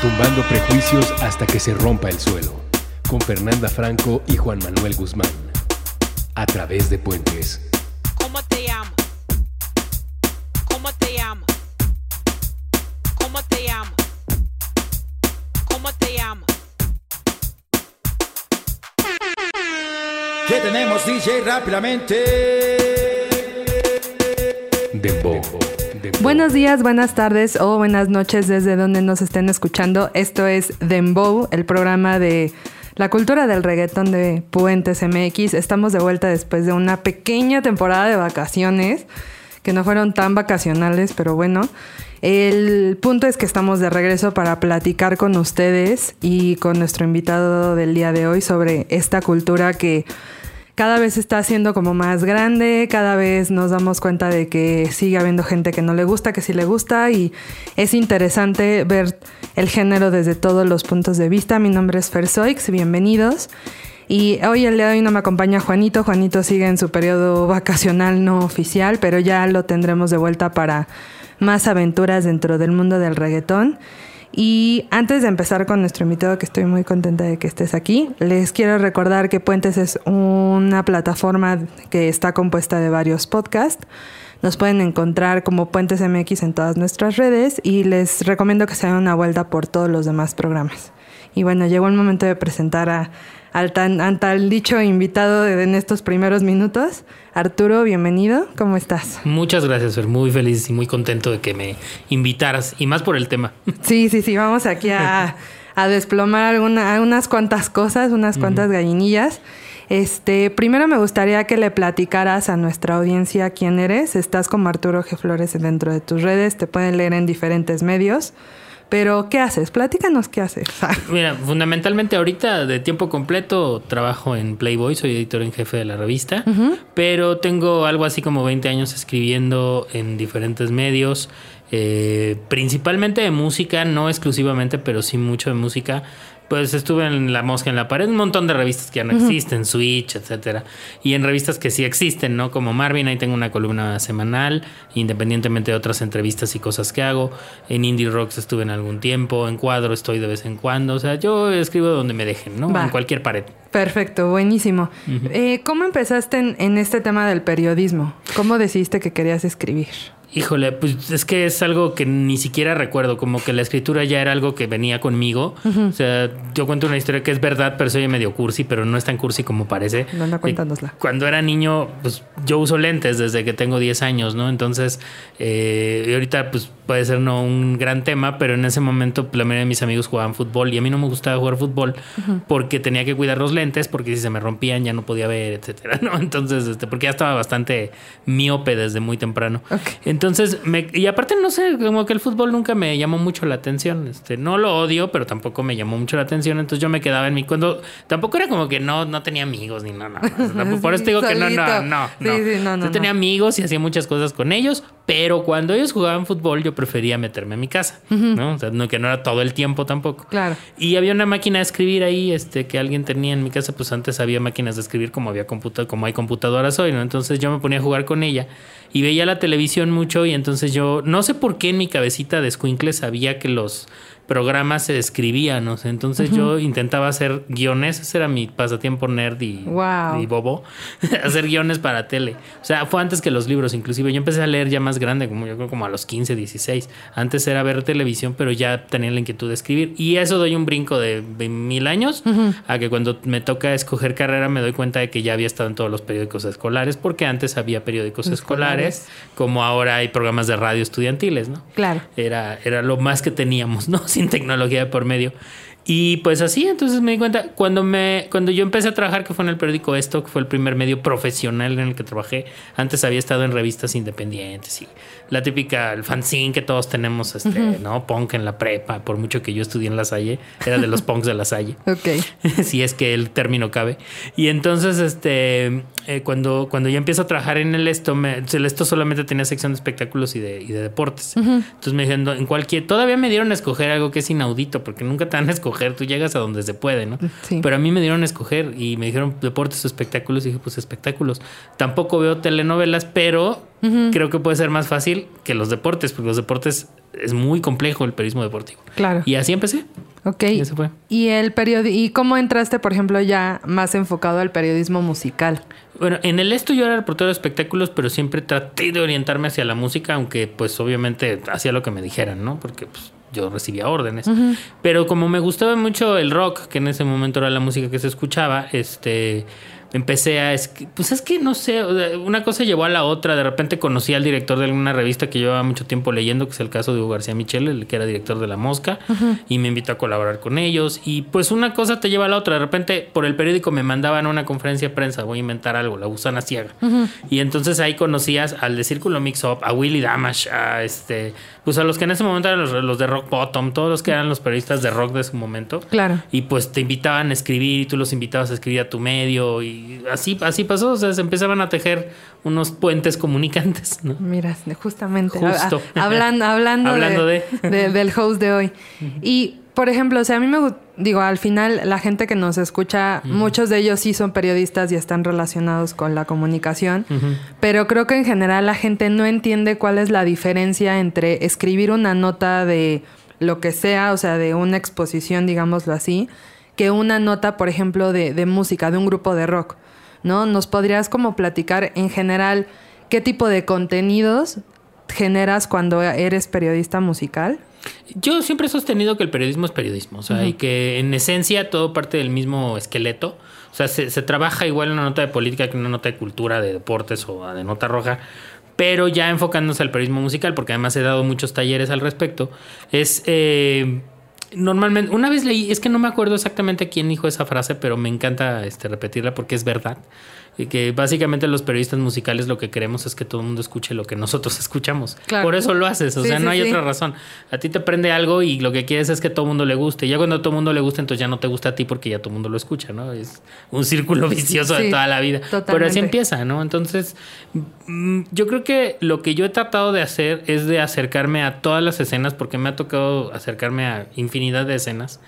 Tumbando prejuicios hasta que se rompa el suelo. Con Fernanda Franco y Juan Manuel Guzmán. A través de puentes. ¿Cómo te llamas? ¿Cómo te llamas? ¿Cómo te llamas? ¿Cómo te llamas? ¿Qué tenemos, DJ? Rápidamente. Dembow. Buenos días, buenas tardes o buenas noches desde donde nos estén escuchando. Esto es Dembow, el programa de la cultura del reggaetón de Puentes MX. Estamos de vuelta después de una pequeña temporada de vacaciones que no fueron tan vacacionales, pero bueno. El punto es que estamos de regreso para platicar con ustedes y con nuestro invitado del día de hoy sobre esta cultura que cada vez está siendo como más grande, cada vez nos damos cuenta de que sigue habiendo gente que no le gusta, que sí le gusta y es interesante ver el género desde todos los puntos de vista. Mi nombre es Fer Soix, bienvenidos. Y hoy, el día de hoy, no me acompaña Juanito. Juanito sigue en su periodo vacacional no oficial, pero ya lo tendremos de vuelta para más aventuras dentro del mundo del reggaetón. Y antes de empezar con nuestro invitado, que estoy muy contenta de que estés aquí, les quiero recordar que Puentes es una plataforma que está compuesta de varios podcasts. Nos pueden encontrar como Puentes MX en todas nuestras redes y les recomiendo que se den una vuelta por todos los demás programas. Y bueno, llegó el momento de presentar a, al tan, al tal dicho invitado de- en estos primeros minutos. Arturo, bienvenido. ¿Cómo estás? Muchas gracias, Fer. Muy feliz y muy contento de que me invitaras. Y más por el tema. Sí, sí, sí, vamos aquí a, a desplomar alguna, unas cuantas cosas, unas cuantas gallinillas. Este, primero me gustaría que le platicaras a nuestra audiencia quién eres. Estás como Arturo G. Flores dentro de tus redes, te pueden leer en diferentes medios. Pero, ¿qué haces? Platícanos qué haces. Mira, fundamentalmente ahorita de tiempo completo trabajo en Playboy, soy editor en jefe de la revista, pero tengo algo así como 20 años escribiendo en diferentes medios, eh, principalmente de música, no exclusivamente, pero sí mucho de música. Pues estuve en La Mosca en la Pared, un montón de revistas que ya no existen, Switch, etcétera. Y en revistas que sí existen, ¿no? Como Marvin, ahí tengo una columna semanal, independientemente de otras entrevistas y cosas que hago. En Indie Rocks estuve en algún tiempo, en Cuadro estoy de vez en cuando. O sea, yo escribo donde me dejen, ¿no? Va. En cualquier pared. Perfecto, buenísimo. Eh, ¿Cómo empezaste en, en este tema del periodismo? ¿Cómo decidiste que querías escribir? Híjole, pues es que es algo que ni siquiera recuerdo, como que la escritura ya era algo que venía conmigo. O sea, yo cuento una historia que es verdad, pero soy medio cursi, pero no es tan cursi como parece. No, no, Eh, cuéntanosla. Cuando era niño, pues yo uso lentes desde que tengo 10 años, ¿no? Entonces, eh, y ahorita pues puede ser no un gran tema, pero en ese momento la mayoría de mis amigos jugaban fútbol y a mí no me gustaba jugar fútbol porque tenía que cuidar los lentes, porque si se me rompían ya no podía ver, etcétera, ¿no? Entonces, este, porque ya estaba bastante miope desde muy temprano. Ok. Entonces, me, y aparte, no sé, como que el fútbol nunca me llamó mucho la atención. Este, no lo odio, pero tampoco me llamó mucho la atención. Entonces yo me quedaba en mi cuando tampoco era como que no, no tenía amigos ni no, no. no. Por eso te digo que no, no, no, Sí, no. sí, no, no, Yo tenía amigos y hacía muchas cosas con ellos, pero cuando ellos jugaban fútbol, yo prefería meterme a mi casa, ¿no? O sea, no, que no era todo el tiempo tampoco. Claro. Y había una máquina de escribir ahí, este, que alguien tenía en mi casa, pues antes había máquinas de escribir como había computa como hay computadoras hoy, ¿no? Entonces yo me ponía a jugar con ella y veía la televisión mucho y entonces yo, no sé por qué en mi cabecita de escuincle sabía que los programas se escribían, ¿no? Entonces yo intentaba hacer guiones, ese era mi pasatiempo nerd y, Wow. y bobo, hacer guiones para tele. O sea, fue antes que los libros, inclusive. Yo empecé a leer ya más grande, como yo creo como a los 15, 16. Antes era ver televisión, pero ya tenía la inquietud de escribir. Y eso doy un brinco de de mil años a que cuando me toca escoger carrera me doy cuenta de que ya había estado en todos los periódicos escolares, porque antes había periódicos Escolares. escolares, como ahora hay programas de radio estudiantiles, ¿no? Claro. Era, era lo más que teníamos, ¿no? Sin tecnología por medio. Y pues así, entonces me di cuenta, cuando, me, cuando yo empecé a trabajar, que fue en el periódico Esto, que fue el primer medio profesional en el que trabajé, antes había estado en revistas independientes y la típica, el fanzine que todos tenemos, este, ¿no? Punk en la prepa, por mucho que yo estudié en La Salle, era de los punks de La Salle. Ok. si es que el término cabe. Y entonces, este, eh, cuando, cuando ya empiezo a trabajar en el esto, me, el esto solamente tenía sección de espectáculos y de, y de deportes. Entonces me dijeron, en cualquier, todavía me dieron a escoger algo que es inaudito, porque nunca te dan a escoger, tú llegas a donde se puede, ¿no? Sí. Pero a mí me dieron a escoger y me dijeron deportes o espectáculos, y dije, pues espectáculos. Tampoco veo telenovelas, pero creo que puede ser más fácil que los deportes, porque los deportes es muy complejo el periodismo deportivo. Claro. Y así empecé. Ok. Y eso fue. ¿Y, el periodi ¿Y cómo entraste, por ejemplo, ya más enfocado al periodismo musical? Bueno, en el esto yo era reportero de espectáculos, pero siempre traté de orientarme hacia la música, aunque pues obviamente hacía lo que me dijeran, ¿no? Porque pues yo recibía órdenes. Pero como me gustaba mucho el rock, que en ese momento era la música que se escuchaba, este empecé a... Pues es que no sé, una cosa llevó a la otra. De repente conocí al director de alguna revista que llevaba mucho tiempo leyendo, que es el caso de Hugo García Michel, el que era director de La Mosca, y me invitó a colaborar con ellos. Y pues una cosa te lleva a la otra. De repente por el periódico me mandaban a una conferencia de prensa, voy a inventar algo, la gusana ciega. Y entonces ahí conocías al de Círculo Mix Up, a Willy Damash, a este... Pues a los que en ese momento eran los, de Rock Bottom, todos los que eran los periodistas de rock de su momento. Claro. Y pues te invitaban a escribir y tú los invitabas a escribir a tu medio y así, así pasó, o sea, se empezaban a tejer unos puentes comunicantes, ¿no? Mira, justamente. Justo. hablando hablando, hablando de, del host de hoy. Y, por ejemplo, o sea, a mí me digo, al final la gente que nos escucha, muchos de ellos sí son periodistas y están relacionados con la comunicación, pero creo que en general la gente no entiende cuál es la diferencia entre escribir una nota de lo que sea, o sea, de una exposición, digámoslo así, que una nota, por ejemplo, de, de música, de un grupo de rock. ¿no? ¿Nos podrías como platicar en general qué tipo de contenidos generas cuando eres periodista musical? Yo siempre he sostenido que el periodismo es periodismo, o sea, y que en esencia todo parte del mismo esqueleto. O sea, se, trabaja igual en una nota de política que en una nota de cultura, de deportes o de nota roja, pero ya enfocándose al periodismo musical, porque además he dado muchos talleres al respecto, es... Eh, normalmente, una vez leí, es que no me acuerdo exactamente quién dijo esa frase, pero me encanta este, repetirla porque es verdad. Y que básicamente los periodistas musicales lo que queremos es que todo el mundo escuche lo que nosotros escuchamos. Por eso lo haces, o sea, no hay otra razón. A ti te prende algo y lo que quieres es que todo el mundo le guste. Y ya cuando todo el mundo le gusta, entonces ya no te gusta a ti porque ya todo el mundo lo escucha, ¿no? Es un círculo vicioso de toda la vida. Pero así empieza, ¿no? Entonces, mm, yo creo que lo que yo he tratado de hacer es de acercarme a todas las escenas porque me ha tocado acercarme a infinidad de escenas.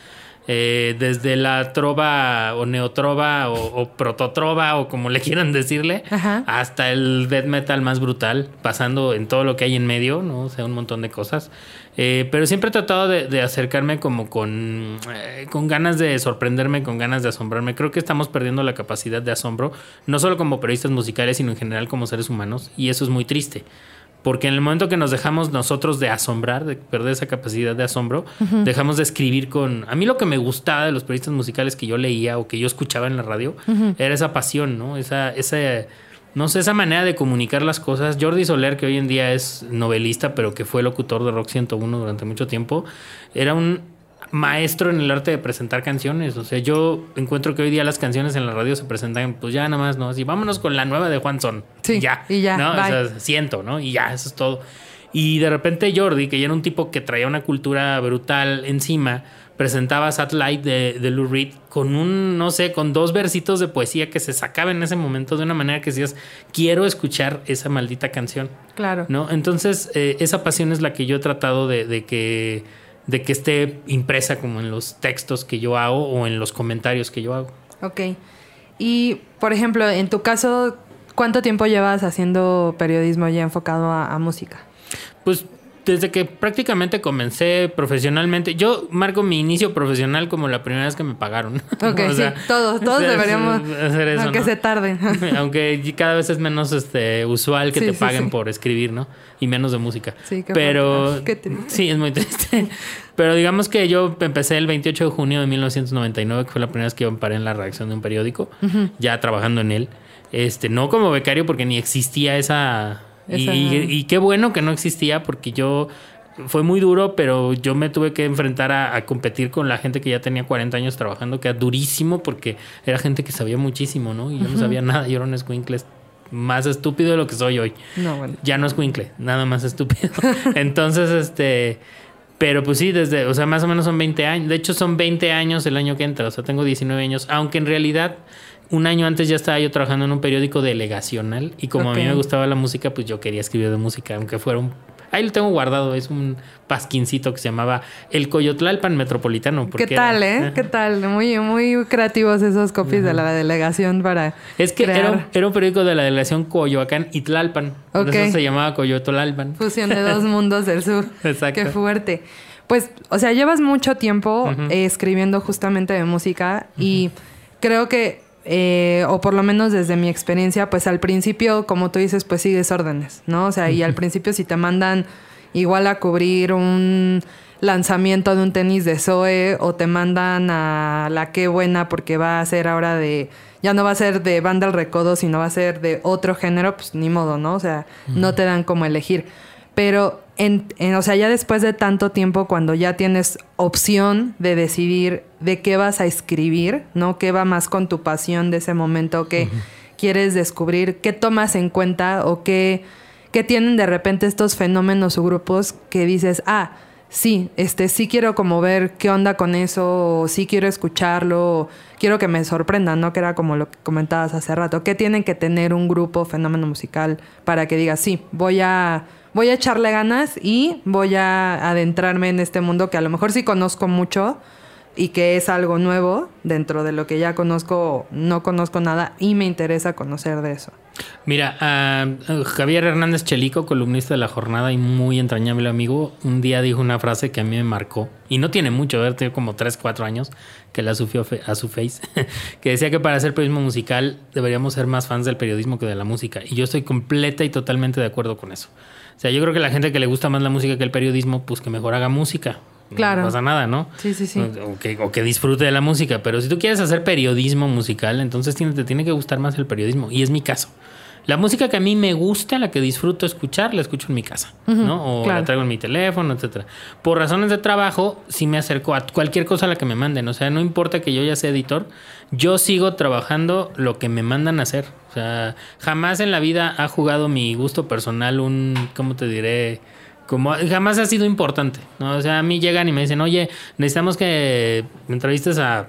Eh, desde la trova o neotrova o, prototrova o como le quieran decirle, hasta el death metal más brutal, pasando en todo lo que hay en medio, ¿no? O sea, un montón de cosas. Eh, pero siempre he tratado de, acercarme como con, eh, con ganas de sorprenderme, con ganas de asombrarme. Creo que estamos perdiendo la capacidad de asombro, no solo como periodistas musicales, sino en general como seres humanos, y eso es muy triste. Porque en el momento que nos dejamos nosotros de asombrar, de perder esa capacidad de asombro, dejamos de escribir con... A mí lo que me gustaba de los periodistas musicales que yo leía o que yo escuchaba en la radio era esa pasión, ¿no? Esa, esa, no sé, esa manera de comunicar las cosas. Jordi Soler, que hoy en día es novelista, pero que fue locutor de Rock 101 durante mucho tiempo, era un maestro en el arte de presentar canciones. O sea, yo encuentro que hoy día las canciones en la radio se presentan, pues ya nada más, ¿no? Así, vámonos con la nueva de Juan Son. Sí, ya. Y ya. ¿no? O sea, siento, ¿no? Y ya, eso es todo. Y de repente Jordi, que ya era un tipo que traía una cultura brutal encima, presentaba Satellite de, de Lou Reed con un, no sé, con dos versitos de poesía que se sacaba en ese momento de una manera que decías, quiero escuchar esa maldita canción. Claro. ¿No? Entonces, eh, esa pasión es la que yo he tratado de, de que de que esté impresa como en los textos que yo hago o en los comentarios que yo hago. Ok. Y, por ejemplo, en tu caso, ¿cuánto tiempo llevas haciendo periodismo ya enfocado a, a música? Pues desde que prácticamente comencé profesionalmente, yo marco mi inicio profesional como la primera vez que me pagaron. Ok, sí, todos, todos deberíamos hacer eso. Aunque se tarden. aunque cada vez es menos este usual que te paguen por escribir, ¿no? Y menos de música. Sí, qué Pero sí, es muy triste. Pero digamos que yo empecé el 28 de junio de 1999, que fue la primera vez que yo paré en la redacción de un periódico, ya trabajando en él. Este, no como becario porque ni existía esa y, qué bueno que no existía porque yo fue muy duro, pero yo me tuve que enfrentar a, competir con la gente que ya tenía 40 años trabajando, que era durísimo porque era gente que sabía muchísimo, ¿no? Y yo no sabía nada, yo era un escuincle más estúpido de lo que soy hoy. No, bueno. Ya no es escuincle, nada más estúpido. Entonces, este... Pero pues sí, desde, o sea, más o menos son 20 años. De hecho, son 20 años el año que entra. O sea, tengo 19 años. Aunque en realidad un año antes ya estaba yo trabajando en un periódico delegacional y como a mí me gustaba la música, pues yo quería escribir de música, aunque fuera un Ahí lo tengo guardado, es un pasquincito que se llamaba El Coyotlalpan Metropolitano. ¿Qué tal, era- eh? ¿Qué tal? Muy, muy creativos esos copies de la delegación para. Es que crear era un, era un periódico de la delegación Coyoacán y Tlalpan. Por eso se llamaba Coyotlalpan. fusión de dos mundos del sur. Exacto. Qué fuerte. Pues, o sea, llevas mucho tiempo eh, escribiendo justamente de música y creo que, eh, o por lo menos desde mi experiencia, pues al principio, como tú dices, pues sigues órdenes, ¿no? O sea, y al principio si te mandan igual a cubrir un lanzamiento de un tenis de Zoe o te mandan a la qué buena porque va a ser ahora de ya no va a ser de banda al recodo sino va a ser de otro género pues ni modo no o sea no te dan como elegir pero en, en- o sea ya después de tanto tiempo cuando ya tienes opción de decidir de qué vas a escribir no qué va más con tu pasión de ese momento qué quieres descubrir qué tomas en cuenta o qué que tienen de repente estos fenómenos o grupos que dices, ah, sí, este sí quiero como ver qué onda con eso, o sí quiero escucharlo, o quiero que me sorprendan, ¿no? Que era como lo que comentabas hace rato. ¿Qué tienen que tener un grupo, fenómeno musical, para que digas, sí, voy a, voy a echarle ganas y voy a adentrarme en este mundo que a lo mejor sí conozco mucho y que es algo nuevo dentro de lo que ya conozco, no conozco nada y me interesa conocer de eso. Mira, Javier Hernández Chelico, columnista de La Jornada y muy entrañable amigo, un día dijo una frase que a mí me marcó. Y no tiene mucho, ver, tiene como 3, 4 años que la subió fe- a su face. que decía que para hacer periodismo musical deberíamos ser más fans del periodismo que de la música. Y yo estoy completa y totalmente de acuerdo con eso. O sea, yo creo que la gente que le gusta más la música que el periodismo, pues que mejor haga música. Claro. No pasa nada, ¿no? Sí, sí, sí. O que, o que disfrute de la música. Pero si tú quieres hacer periodismo musical, entonces tiene- te tiene que gustar más el periodismo. Y es mi caso. La música que a mí me gusta, la que disfruto escuchar, la escucho en mi casa, ¿no? O claro. la traigo en mi teléfono, etcétera. Por razones de trabajo, sí me acerco a cualquier cosa a la que me manden. O sea, no importa que yo ya sea editor, yo sigo trabajando lo que me mandan a hacer. O sea, jamás en la vida ha jugado mi gusto personal un, ¿cómo te diré? Como jamás ha sido importante, ¿no? O sea, a mí llegan y me dicen, oye, necesitamos que me entrevistes a,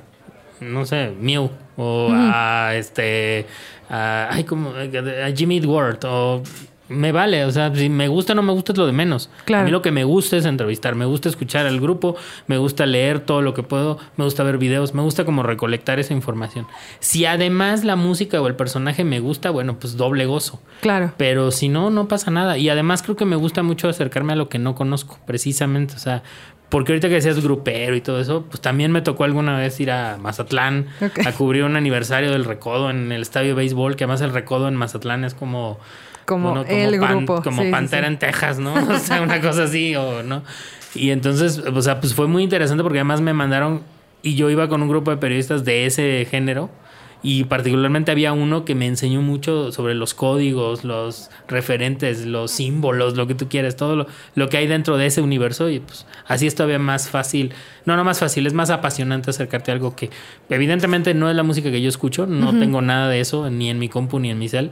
no sé, Mew o a este, a, ay, como, a Jimmy Eat World o me vale, o sea, si me gusta o no me gusta es lo de menos. Claro. A mí lo que me gusta es entrevistar, me gusta escuchar al grupo, me gusta leer todo lo que puedo, me gusta ver videos, me gusta como recolectar esa información. Si además la música o el personaje me gusta, bueno, pues doble gozo. Claro. Pero si no, no pasa nada. Y además creo que me gusta mucho acercarme a lo que no conozco, precisamente. O sea, porque ahorita que decías grupero y todo eso, pues también me tocó alguna vez ir a Mazatlán a cubrir un aniversario del Recodo en el estadio de béisbol, que además el Recodo en Mazatlán es como... Como el grupo, Como sí, Pantera sí. en Texas, ¿no? O sea, una cosa así, o no. Y entonces, o sea, pues fue muy interesante porque además me mandaron, y yo iba con un grupo de periodistas de ese género, y particularmente había uno que me enseñó mucho sobre los códigos, los referentes, los símbolos, lo que tú quieras, todo lo, lo que hay dentro de ese universo. Y pues así es todavía más fácil. No, no más fácil, es más apasionante acercarte a algo que evidentemente no es la música que yo escucho, no tengo nada de eso, ni en mi compu ni en mi cel,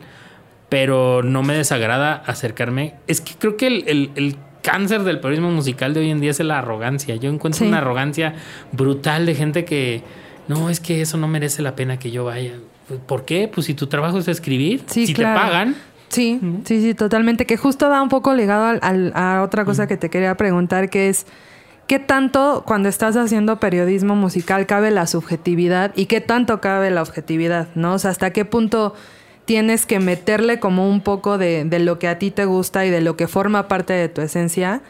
pero no me desagrada acercarme. Es que creo que el, el- el cáncer del periodismo musical de hoy en día es la arrogancia. Yo encuentro Sí. una arrogancia brutal de gente que no, es que eso no merece la pena que yo vaya. ¿Por qué? Pues si tu trabajo es escribir, Sí, si claro. te pagan. Sí, sí, sí, totalmente. Que justo va un poco ligado al- al- a otra cosa que te quería preguntar, que es, ¿qué tanto cuando estás haciendo periodismo musical cabe la subjetividad y qué tanto cabe la objetividad? ¿No? O sea, ¿hasta qué punto tienes que meterle como un poco de, de lo que a ti te gusta y de lo que forma parte de tu esencia?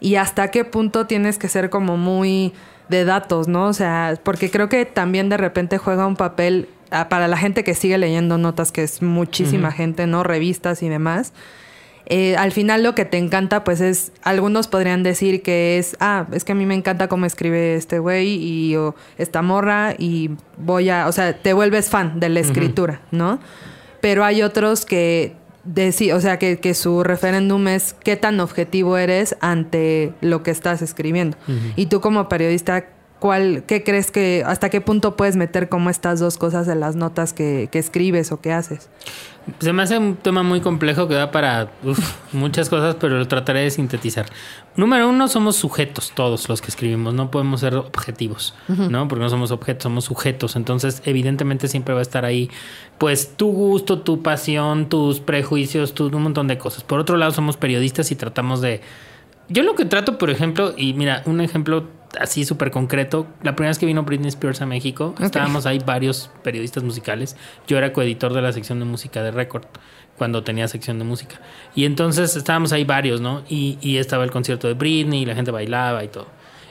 Y hasta qué punto tienes que ser como muy de datos, ¿no? O sea, porque creo que también de repente juega un papel ah, para la gente que sigue leyendo notas, que es muchísima gente, ¿no? Revistas y demás. Eh, al final lo que te encanta, pues es, algunos podrían decir que es, ah, es que a mí me encanta cómo escribe este güey y o esta morra y voy a, o sea, te vuelves fan de la escritura, ¿no? Pero hay otros que, deci- o sea, que, que su referéndum es qué tan objetivo eres ante lo que estás escribiendo. Y tú como periodista, ¿cuál, ¿qué crees que, hasta qué punto puedes meter como estas dos cosas en las notas que, que escribes o que haces? Se me hace un tema muy complejo que da para uf, muchas cosas, pero lo trataré de sintetizar. Número uno, somos sujetos todos los que escribimos, no podemos ser objetivos, ¿no? Porque no somos objetos, somos sujetos. Entonces, evidentemente siempre va a estar ahí, pues, tu gusto, tu pasión, tus prejuicios, tu, un montón de cosas. Por otro lado, somos periodistas y tratamos de Yo lo que trato, por ejemplo, y mira, un ejemplo así súper concreto, la primera vez que vino Britney Spears a México, estábamos ahí varios periodistas musicales. Yo era coeditor de la sección de música de Record cuando tenía sección de música. Y entonces estábamos ahí varios, ¿no? Y, y estaba el concierto de Britney y la gente bailaba y todo.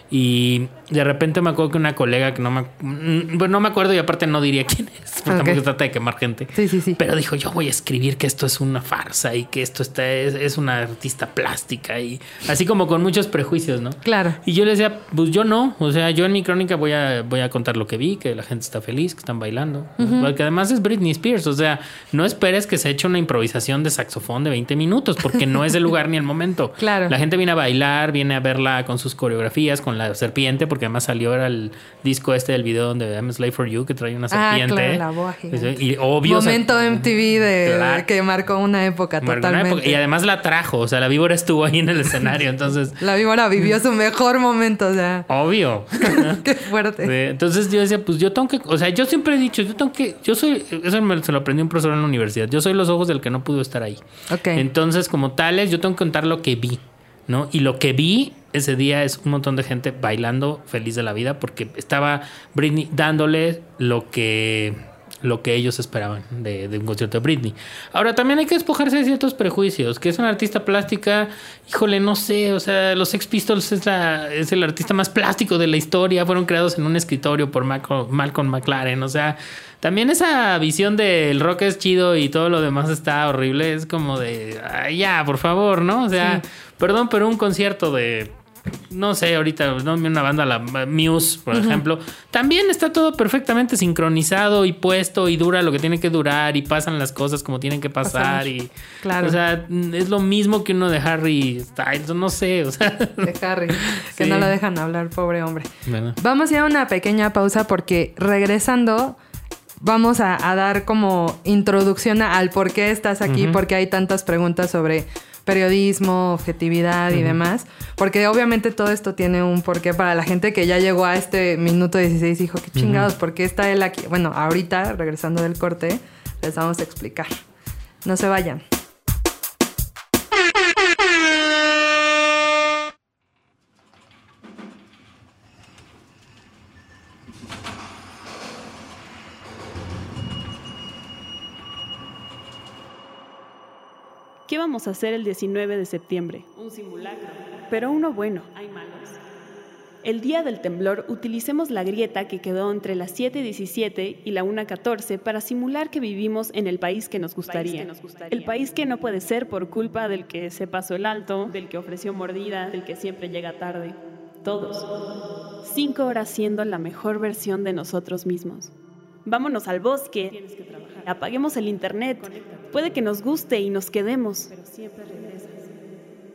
Y de repente me acuerdo que una colega que no me, mm, bueno, no me acuerdo y aparte no diría quién es, porque tampoco trata de quemar gente. Sí, sí, sí. Pero dijo, yo voy a escribir que esto es una farsa y que esto está, es, es una artista plástica y así como con muchos prejuicios, ¿no? Claro. Y yo le decía, pues yo no, o sea, yo en mi crónica voy a, voy a contar lo que vi, que la gente está feliz, que están bailando. Porque además es Britney Spears, o sea, no esperes que se eche una improvisación de saxofón de 20 minutos, porque no es el lugar ni el momento. Claro. La gente viene a bailar, viene a verla con sus coreografías, con la serpiente, porque además salió era el disco este del video donde I'm Slave for You, que trae una Ah, serpiente. claro, la boa gigante. Y obvio. o sea, Momento MTV de Claro. que marcó una época marcó una totalmente. época. Y además la trajo, o sea, la víbora estuvo ahí en el escenario, entonces, La víbora vivió su mejor momento, o sea, obvio. qué fuerte. Sí, Entonces yo decía, pues yo tengo que, o sea, yo siempre he dicho, yo tengo que, yo soy, eso me, se lo aprendí un profesor en la universidad, yo soy los ojos del que no pudo estar ahí. Ok. Entonces, como tales, yo tengo que contar lo que vi, ¿no? Y lo que vi ese día es un montón de gente bailando feliz de la vida porque estaba Britney dándole lo que lo que ellos esperaban de, de un concierto de Britney. Ahora, también hay que despojarse de ciertos prejuicios, que es una artista plástica, híjole, no sé, o sea, los Sex Pistols es, la- es el artista más plástico de la historia, fueron creados en un escritorio por Malcolm, Malcolm McLaren, o sea, también esa visión del rock es chido y todo lo demás está horrible, es como de, "Ay, ya, por favor, ¿no? O sea, perdón, pero un concierto de no sé, ahorita, no una banda, la Muse, por ejemplo, también está todo perfectamente sincronizado y puesto y dura lo que tiene que durar y pasan las cosas como tienen que pasar Pasar. y Claro. o sea, es lo mismo que uno de Harry Styles, no sé, o sea, De Harry, que Sí. no lo dejan hablar, pobre hombre. Bueno. Vamos a ir a una pequeña pausa porque regresando vamos a, a dar como introducción al por qué estás aquí, porque hay tantas preguntas sobre periodismo, objetividad y demás. Porque obviamente todo esto tiene un porqué para la gente que ya llegó a este minuto 16 y dijo, qué chingados, ¿por qué está él aquí? Bueno, ahorita, regresando del corte, les vamos a explicar. No se vayan. ¿Qué vamos a hacer el 19 de septiembre? Un simulacro. Pero uno bueno. Hay malos. El día del temblor utilicemos la grieta que quedó entre las 7.17 y la 1.14 para simular que vivimos en el país que nos gustaría. El país que no puede ser por culpa del que se pasó el alto, del que ofreció mordida, del que siempre llega tarde. Todos. Cinco horas siendo la mejor versión de nosotros mismos. Vámonos al bosque. Apaguemos el internet. Puede que nos guste y nos quedemos. Pero siempre regresas.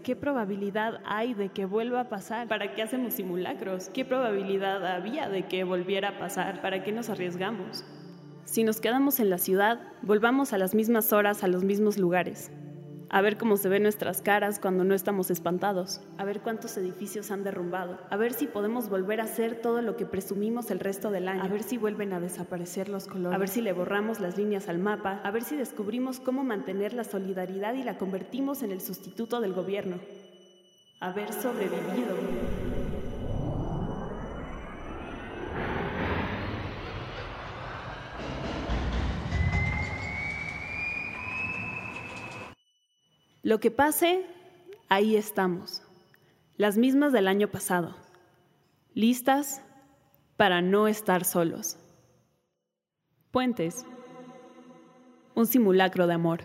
¿Qué probabilidad hay de que vuelva a pasar? ¿Para qué hacemos simulacros? ¿Qué probabilidad había de que volviera a pasar? ¿Para qué nos arriesgamos? Si nos quedamos en la ciudad, volvamos a las mismas horas a los mismos lugares. A ver cómo se ven nuestras caras cuando no estamos espantados. A ver cuántos edificios han derrumbado. A ver si podemos volver a hacer todo lo que presumimos el resto del año. A ver si vuelven a desaparecer los colores. A ver si le borramos las líneas al mapa. A ver si descubrimos cómo mantener la solidaridad y la convertimos en el sustituto del gobierno. Haber sobrevivido. Lo que pase, ahí estamos. Las mismas del año pasado. Listas para no estar solos. Puentes. Un simulacro de amor.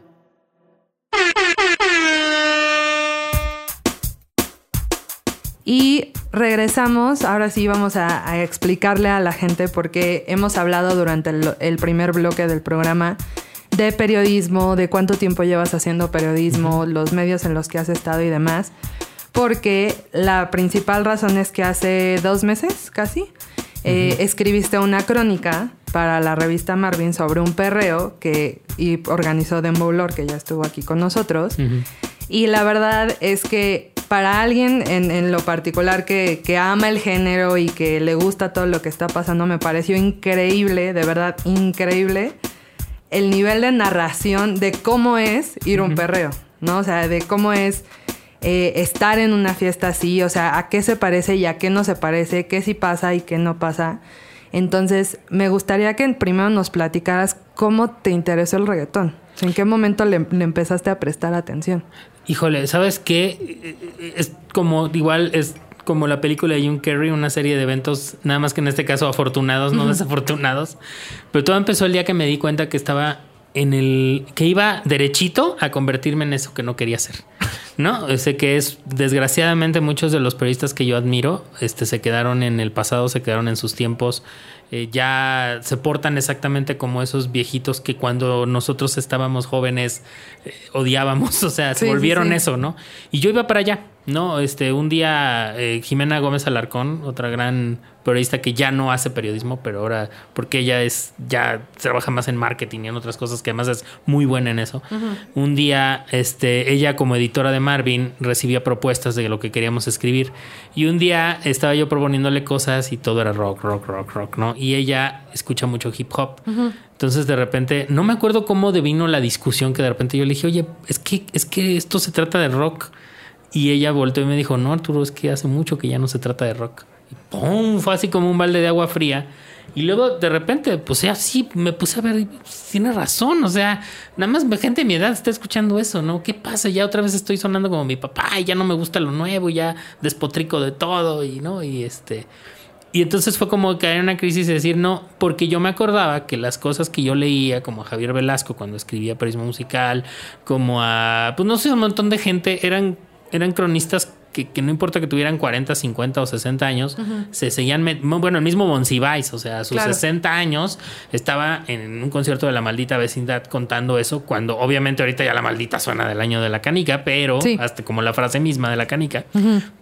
Y regresamos, ahora sí vamos a, a explicarle a la gente porque hemos hablado durante el primer bloque del programa de periodismo, de cuánto tiempo llevas haciendo periodismo, los medios en los que has estado y demás. Porque la principal razón es que hace dos meses casi eh, escribiste una crónica para la revista Marvin sobre un perreo que y organizó Dembow que ya estuvo aquí con nosotros. Y la verdad es que para alguien en, en lo particular que, que ama el género y que le gusta todo lo que está pasando, me pareció increíble, de verdad increíble, el nivel de narración de cómo es ir a un perreo, ¿no? O sea, de cómo es eh, estar en una fiesta así, o sea, a qué se parece y a qué no se parece, qué sí pasa y qué no pasa. Entonces, me gustaría que primero nos platicaras cómo te interesó el reggaetón. ¿En qué momento le, le empezaste a prestar atención? Híjole, ¿sabes qué? Es como, igual, es como la película de Jim Carrey, una serie de eventos, nada más que en este caso afortunados, no desafortunados. Pero todo empezó el día que me di cuenta que estaba en el que iba derechito a convertirme en eso que no quería ser. ¿No? Sé que es desgraciadamente muchos de los periodistas que yo admiro este se quedaron en el pasado, se quedaron en sus tiempos eh, ya se portan exactamente como esos viejitos que cuando nosotros estábamos jóvenes eh, odiábamos, o sea, se volvieron eso, ¿no? Y yo iba para allá, ¿no? Este, un día eh, Jimena Gómez Alarcón, otra gran periodista que ya no hace periodismo, pero ahora, porque ella es, ya trabaja más en marketing y en otras cosas que además es muy buena en eso. Un día, este, ella como editora de Marvin recibía propuestas de lo que queríamos escribir. Y un día estaba yo proponiéndole cosas y todo era rock, rock, rock, rock, ¿no? Y ella escucha mucho hip hop. Entonces de repente, no me acuerdo cómo devino la discusión que de repente yo le dije, oye, es que, es que esto se trata de rock. Y ella volteó y me dijo, no, Arturo, es que hace mucho que ya no se trata de rock. Y ¡pum! Fue así como un balde de agua fría. Y luego de repente, pues ya sí, me puse a ver, tiene razón, o sea, nada más gente de mi edad está escuchando eso, ¿no? ¿Qué pasa? Ya otra vez estoy sonando como mi papá y ya no me gusta lo nuevo, ya despotrico de todo y, ¿no? Y este... Y entonces fue como caer en una crisis y decir, no, porque yo me acordaba que las cosas que yo leía, como a Javier Velasco cuando escribía Periodismo Musical, como a, pues no sé, un montón de gente, eran, eran cronistas que, no importa que tuvieran 40, 50 o 60 años, se seguían. Bueno, el mismo Monsiváis, o sea, a sus 60 años, estaba en un concierto de la maldita vecindad contando eso, cuando obviamente ahorita ya la maldita suena del año de la canica, pero hasta como la frase misma de la canica.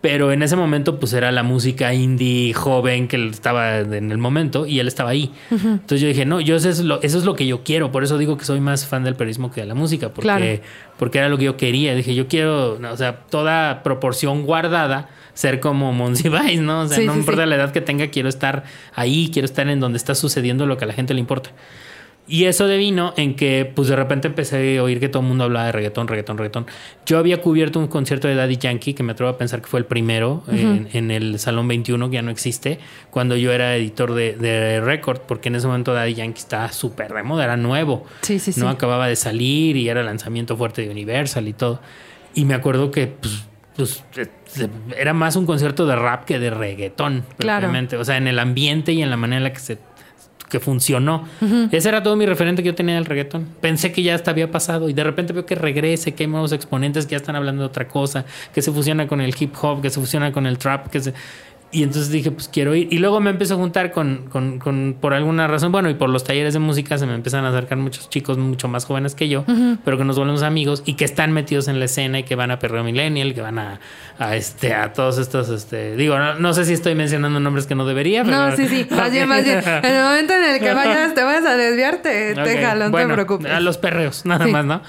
Pero en ese momento, pues era la música indie joven que estaba en el momento y él estaba ahí. Entonces yo dije, no, yo eso es, lo, eso es lo que yo quiero, por eso digo que soy más fan del periodismo que de la música, porque, porque era lo que yo quería. Dije, yo quiero, o sea, toda proporción guardada ser como Monsiváis, ¿no? O sea, no importa la edad que tenga, quiero estar ahí, quiero estar en donde está sucediendo lo que a la gente le importa. Y eso devino en que, pues de repente empecé a oír que todo el mundo hablaba de reggaetón, reggaetón, reggaetón. Yo había cubierto un concierto de Daddy Yankee, que me atrevo a pensar que fue el primero en, el Salón 21, que ya no existe, cuando yo era editor de, de Record, porque en ese momento Daddy Yankee estaba súper de moda, era nuevo. Sí, sí, sí. No acababa de salir y era lanzamiento fuerte de Universal y todo. Y me acuerdo que, pues, pues era más un concierto de rap que de reggaetón. Claramente. O sea, en el ambiente y en la manera en la que se que funcionó. Ese era todo mi referente que yo tenía del reggaetón. Pensé que ya hasta había pasado y de repente veo que regrese, que hay nuevos exponentes que ya están hablando de otra cosa, que se fusiona con el hip hop, que se fusiona con el trap, que se... Y entonces dije, pues quiero ir. Y luego me empecé a juntar con, con, con, por alguna razón, bueno, y por los talleres de música se me empiezan a acercar muchos chicos mucho más jóvenes que yo, pero que nos volvemos amigos y que están metidos en la escena y que van a Perreo Millennial, que van a, a, este, a todos estos, este, digo, no, sé si estoy mencionando nombres que no debería, pero... No, sí, sí, más bien, más bien. En el momento en el que vayas, te vayas a desviarte, te jalo, no te preocupes. A los perreos, nada más, ¿no?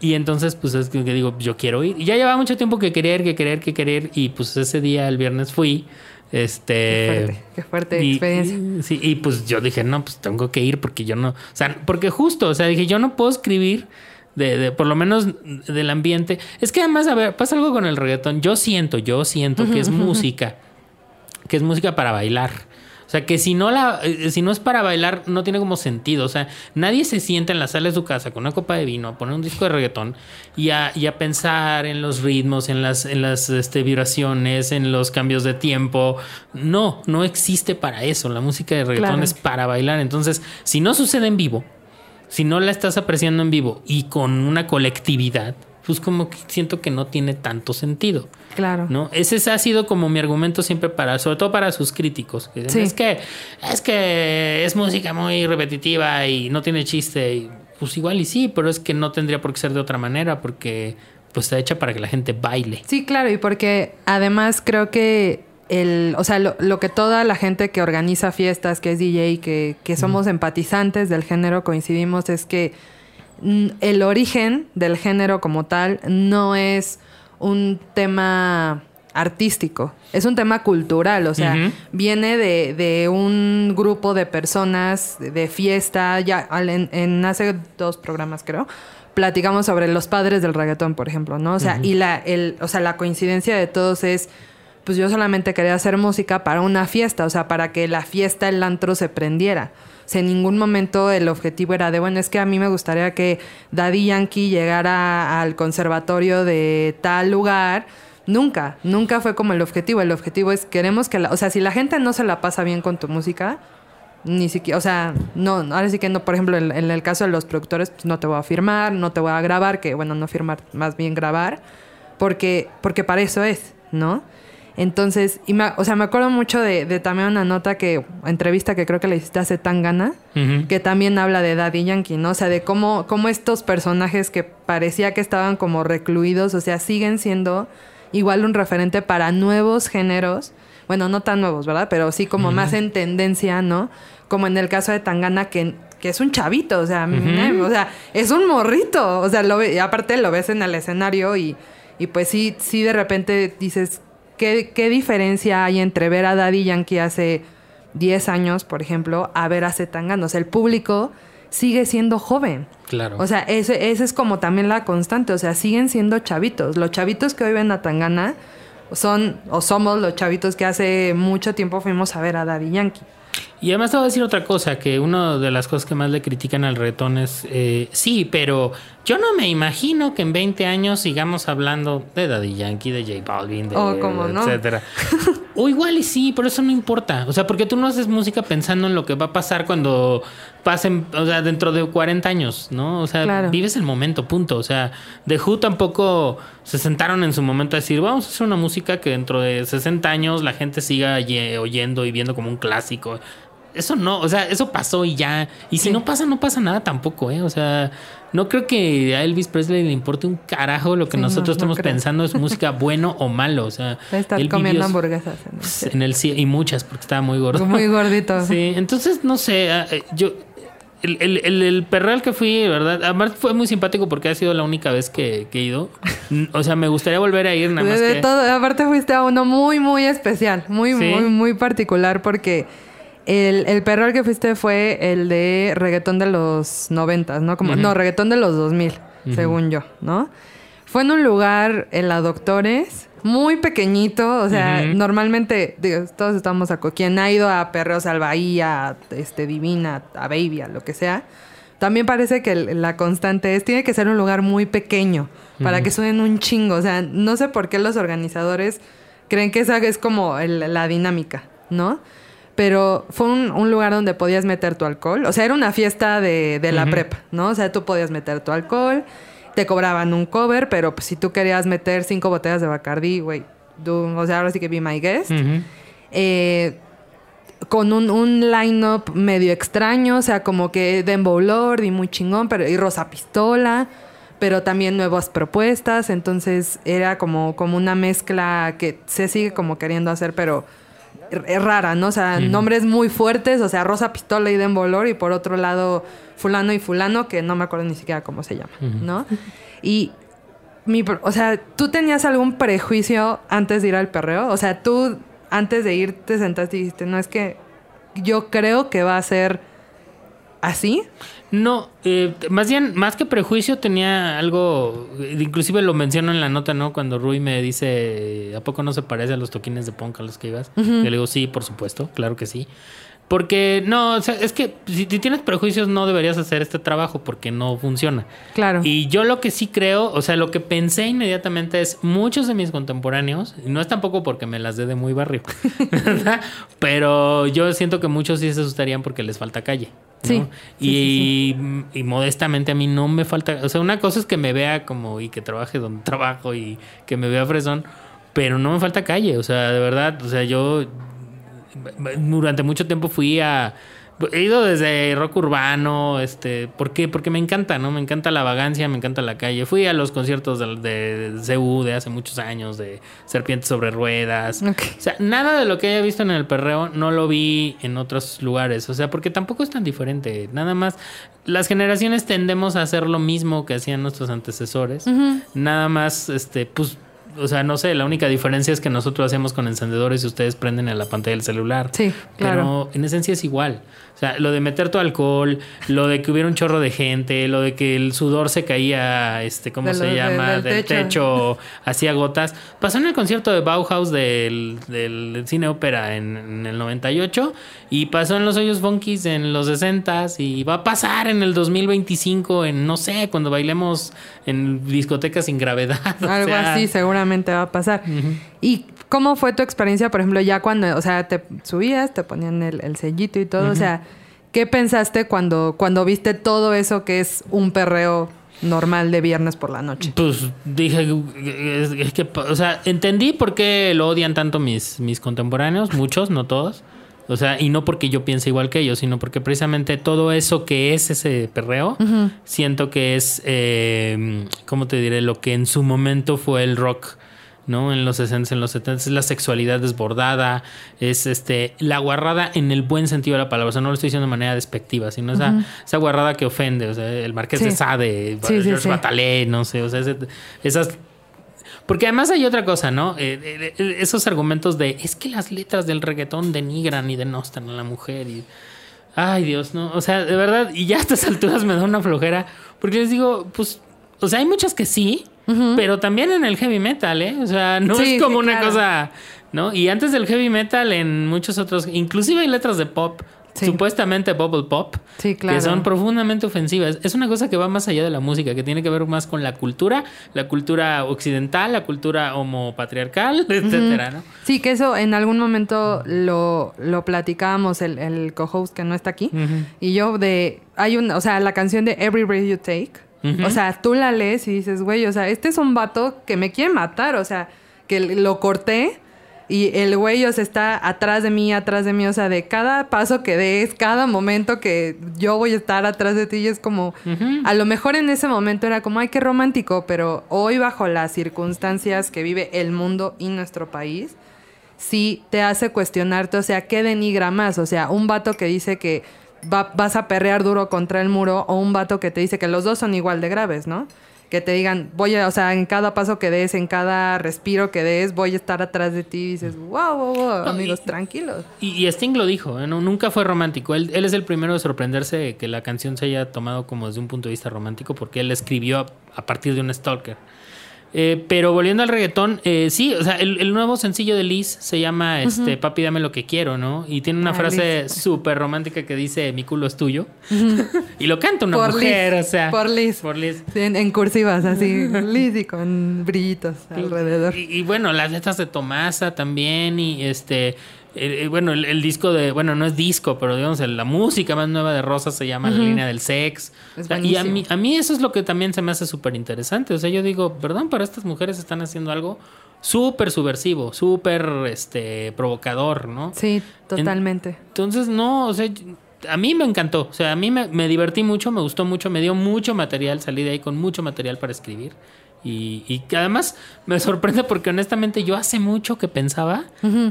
Y entonces, pues es que digo, yo quiero ir. Y ya llevaba mucho tiempo que querer, que querer, que querer. Y pues ese día, el viernes, fui. Este. Qué fuerte, qué fuerte experiencia. Y, sí, y pues yo dije, no, pues tengo que ir porque yo no. O sea, porque justo, o sea, dije, yo no puedo escribir de, de por lo menos del ambiente. Es que además, a ver, pasa algo con el reggaetón. Yo siento, yo siento que es música, que es música para bailar. O sea, que si no, la, eh, si no es para bailar, no tiene como sentido. O sea, nadie se sienta en la sala de su casa con una copa de vino a poner un disco de reggaetón y a, y a pensar en los ritmos, en las, en las este, vibraciones, en los cambios de tiempo. No, no existe para eso. La música de reggaetón es para bailar. Entonces, si no sucede en vivo, si no la estás apreciando en vivo y con una colectividad, pues como que siento que no tiene tanto sentido. Claro. ¿no? Ese ha sido como mi argumento siempre para, sobre todo para sus críticos. Es que es que es música muy repetitiva y no tiene chiste. Y, pues igual y sí, pero es que no tendría por qué ser de otra manera porque pues está hecha para que la gente baile. Sí, claro, y porque además creo que el, o sea, lo, que toda la gente que organiza fiestas, que es DJ, que, que somos empatizantes del género, coincidimos, es que el origen del género como tal no es un tema artístico, es un tema cultural, o sea, viene de, un grupo de personas de fiesta, ya en, hace dos programas creo, platicamos sobre los padres del reggaetón, por ejemplo, ¿no? O sea, y la, el, o sea, la coincidencia de todos es, pues yo solamente quería hacer música para una fiesta, o sea, para que la fiesta, el antro se prendiera. En ningún momento el objetivo era de, bueno, es que a mí me gustaría que Daddy Yankee llegara al conservatorio de tal lugar. Nunca, nunca fue como el objetivo. El objetivo es, queremos que la, o sea, si la gente no se la pasa bien con tu música, ni siquiera, o sea, no, ahora sí que no, por ejemplo, en, en el caso de los productores, pues no te voy a firmar, no te voy a grabar, que bueno, no firmar, más bien grabar, porque, porque para eso es, ¿no? Entonces, y me, o sea, me acuerdo mucho de, de también una nota que, entrevista que creo que le hiciste hace tan gana, Ujú. que también habla de Daddy Yankee, ¿no? O sea, de cómo, cómo estos personajes que parecía que estaban como recluidos, o sea, siguen siendo igual un referente para nuevos géneros. Bueno, no tan nuevos, ¿verdad? Pero sí como más en tendencia, ¿no? Como en el caso de Tangana, que, que es un chavito, o sea, o sea, es un morrito. O sea, lo ve- aparte lo ves en el escenario y, y pues sí, sí de repente dices, ¿qué, ¿qué diferencia hay entre ver a Daddy Yankee hace 10 años, por ejemplo, a ver a Zetangana? O sea, el público sigue siendo joven. Claro. O sea, ese, ese es como también la constante. O sea, siguen siendo chavitos. Los chavitos que hoy ven a Tangana son o somos los chavitos que hace mucho tiempo fuimos a ver a Daddy Yankee. Y además te voy a decir otra cosa, que una de las cosas que más le critican al reggaetón es, eh, sí, pero yo no me imagino que en 20 años sigamos hablando de Daddy Yankee, de J Balvin, de Oh, etcétera. o igual y sí, pero eso no importa. O sea, porque tú no haces música pensando en lo que va a pasar cuando pasen, o sea, dentro de 40 años, ¿no? O sea, Claro. vives el momento, punto. O sea, The Who tampoco se sentaron en su momento a decir, vamos a hacer una música que dentro de 60 años la gente siga ye- oyendo y viendo como un clásico. Eso no, o sea, eso pasó y ya. Y si no pasa, no pasa nada tampoco, ¿eh? O sea, no creo que a Elvis Presley le importe un carajo lo que Sí, nosotros no estamos pensando es música bueno o malo. O sea, estar comiendo hamburguesas. en el- pues, en el y muchas porque estaba muy gordo. Muy gordito. Sí, entonces no sé, ah, eh, yo el, el, el, el perro al que fui, ¿verdad? Además fue muy simpático porque ha sido la única vez que, que he ido. O sea, me gustaría volver a ir nada más de que... todo, aparte fuiste a uno muy, muy especial, muy, ¿Sí? muy, muy particular porque el, el perro al que fuiste fue el de reggaetón de los noventas, ¿no? Como, No, reggaetón de los 2000, según yo, ¿no? Fue en un lugar en la Doctores, muy pequeñito, o sea, normalmente, digo, todos estamos a... Quien ha ido a Perreos al Bahía, este, Divina, a Baby, a lo que sea, también parece que la constante es, tiene que ser un lugar muy pequeño para que suenen un chingo. O sea, no sé por qué los organizadores creen que esa es como el- la dinámica, ¿no? Pero fue un, un lugar donde podías meter tu alcohol. O sea, era una fiesta de, de la Ujú. prepa, ¿no? O sea, tú podías meter tu alcohol, te cobraban un cover, pero pues, si tú querías meter cinco botellas de Bacardi, güey, o sea, ahora sí que be my guest. Eh, con un, un line-up medio extraño, o sea, como que Dembow Lord y muy chingón, pero y Rosa Pistola, pero también nuevas propuestas, entonces era como, como una mezcla que se sigue como queriendo hacer, pero rara, ¿no? O sea, nombres muy fuertes, o sea, Rosa Pistola y Dembow Lord, y por otro lado, fulano y fulano, que no me acuerdo ni siquiera cómo se llama, ¿no? Y mi, o sea, ¿tú tenías algún prejuicio antes de ir al perreo? O sea, tú antes de ir te sentaste y dijiste, no es que yo creo que va a ser así. No, eh, más bien, más que prejuicio tenía algo, inclusive lo menciono en la nota, ¿no? Cuando Rui me dice, ¿a poco no se parece a los toquines de punk a los que ibas? Yo le digo, sí, por supuesto, claro que sí. Porque, no, o sea, es que si, si tienes prejuicios no deberías hacer este trabajo porque no funciona. Claro. Y yo lo que sí creo, o sea, lo que pensé inmediatamente es muchos de mis contemporáneos, y no es tampoco porque me las dé de muy barrio, ¿verdad? Pero yo siento que muchos sí se asustarían porque les falta calle. ¿No? Sí, y, sí, y modestamente a mí no me falta, o sea, una cosa es que me vea como y que trabaje donde trabajo y que me vea fresón, pero no me falta calle, o sea, de verdad, o sea, yo durante mucho tiempo fui a he ido desde rock urbano, este, ¿por qué? Porque me encanta, ¿no? Me encanta la vagancia, me encanta la calle. Fui a los conciertos de, de, de CU de hace muchos años, de Serpientes sobre Ruedas. O sea, nada de lo que haya visto en el perreo no lo vi en otros lugares. O sea, porque tampoco es tan diferente. Nada más, las generaciones tendemos a hacer lo mismo que hacían nuestros antecesores. Nada más, este, pues o sea, no sé, la única diferencia es que nosotros hacemos con encendedores y ustedes prenden en la pantalla del celular. Sí, claro. Pero en esencia es igual. O sea, lo de meter tu alcohol, lo de que hubiera un chorro de gente, lo de que el sudor se caía, este, ¿cómo De se lo- de- llama? del del techo. techo, hacía gotas. Pasó en el concierto de Bauhaus del, del cine ópera en, en el 98 y pasó en los hoyos funkies en los 60 y va a pasar en el 2025 en, no sé, cuando bailemos en discotecas sin gravedad. o Algo sea, así seguramente va a pasar. ¿Y cómo fue tu experiencia, por ejemplo, ya cuando, o sea, te subías, te ponían el, el sellito y todo? O sea, ¿qué pensaste cuando, cuando viste todo eso que es un perreo normal de viernes por la noche? Pues dije, es que, o sea, entendí por qué lo odian tanto mis, mis contemporáneos, muchos, no todos. O sea, y no porque yo piense igual que ellos, sino porque precisamente todo eso que es ese perreo, siento que es, eh, ¿cómo te diré? Lo que en su momento fue el rock. ¿no? En los 60, en los 70 es la sexualidad desbordada, es este la guarrada en el buen sentido de la palabra, o sea, no lo estoy diciendo de manera despectiva, sino esa, esa guarrada que ofende, o sea, el Marqués Sí. de Sade, Sí, George sí. Bataille, no sé, o sea, ese- esas porque además hay otra cosa, ¿no? Eh, eh, eh, esos argumentos de es que las letras del reggaetón denigran y denostan a la mujer y ay Dios, no, o sea, de verdad y ya a estas alturas me da una flojera porque les digo, pues o sea, hay muchas que sí, pero también en el heavy metal, ¿eh? O sea, no Sí, es como sí, una claro. cosa, ¿no? Y antes del heavy metal en muchos otros, inclusive hay letras de pop, Sí. supuestamente bubble pop, Sí, claro. que son profundamente ofensivas. Es una cosa que va más allá de la música, que tiene que ver más con la cultura, la cultura occidental, la cultura homopatriarcal, etcétera, ¿no? Sí, que eso en algún momento lo, lo platicábamos el, el co-host que no está aquí. Y yo de... Hay una... O sea, la canción de Every Breath You Take. O sea, tú la lees y dices, güey, o sea, este es un vato que me quiere matar. O sea, que lo corté y el güey, o sea, está atrás de mí, atrás de mí. O sea, de cada paso que des, cada momento que yo voy a estar atrás de ti. Y es como... A lo mejor en ese momento era como, ay, qué romántico. Pero hoy bajo las circunstancias que vive el mundo y nuestro país sí te hace cuestionarte, o sea, ¿qué denigra más? O sea, un vato que dice que va- vas a perrear duro contra el muro o un vato que te dice que los dos son igual de graves, ¿no? Que te digan, voy a, o sea, en cada paso que des, en cada respiro que des, voy a estar atrás de ti y dices, wow, wow, wow, amigos, y- tranquilos. Y, y Sting lo dijo, ¿eh? No, nunca fue romántico. Él, él es el primero de sorprenderse de que la canción se haya tomado como desde un punto de vista romántico, porque él la escribió a, a partir de un stalker. Eh, pero volviendo al reggaetón, eh, sí, o sea, el, el nuevo sencillo de Liz se llama este, Papi, dame lo que quiero, ¿no? Y tiene una Ah, frase súper romántica que dice, mi culo es tuyo. y lo canta una Por mujer, Liz, o sea. por Liz. Por Liz. En, en cursivas, así, Liz y con brillitos alrededor. Y, y bueno, las letras de Tomasa también y este... eh, bueno, el, el disco de... Bueno, no es disco, pero digamos, la música más nueva de Rosa se llama La línea del sex. Es O sea, y a mí, a mí eso es lo que también se me hace súper interesante. O sea, yo digo, perdón, pero estas mujeres están haciendo algo súper subversivo, súper este, provocador, ¿no? Sí, totalmente. Entonces, no, o sea, a mí me encantó. O sea, a mí me, me divertí mucho, me gustó mucho, me dio mucho material, salí de ahí con mucho material para escribir. Y, y que además me sorprende porque honestamente yo hace mucho que pensaba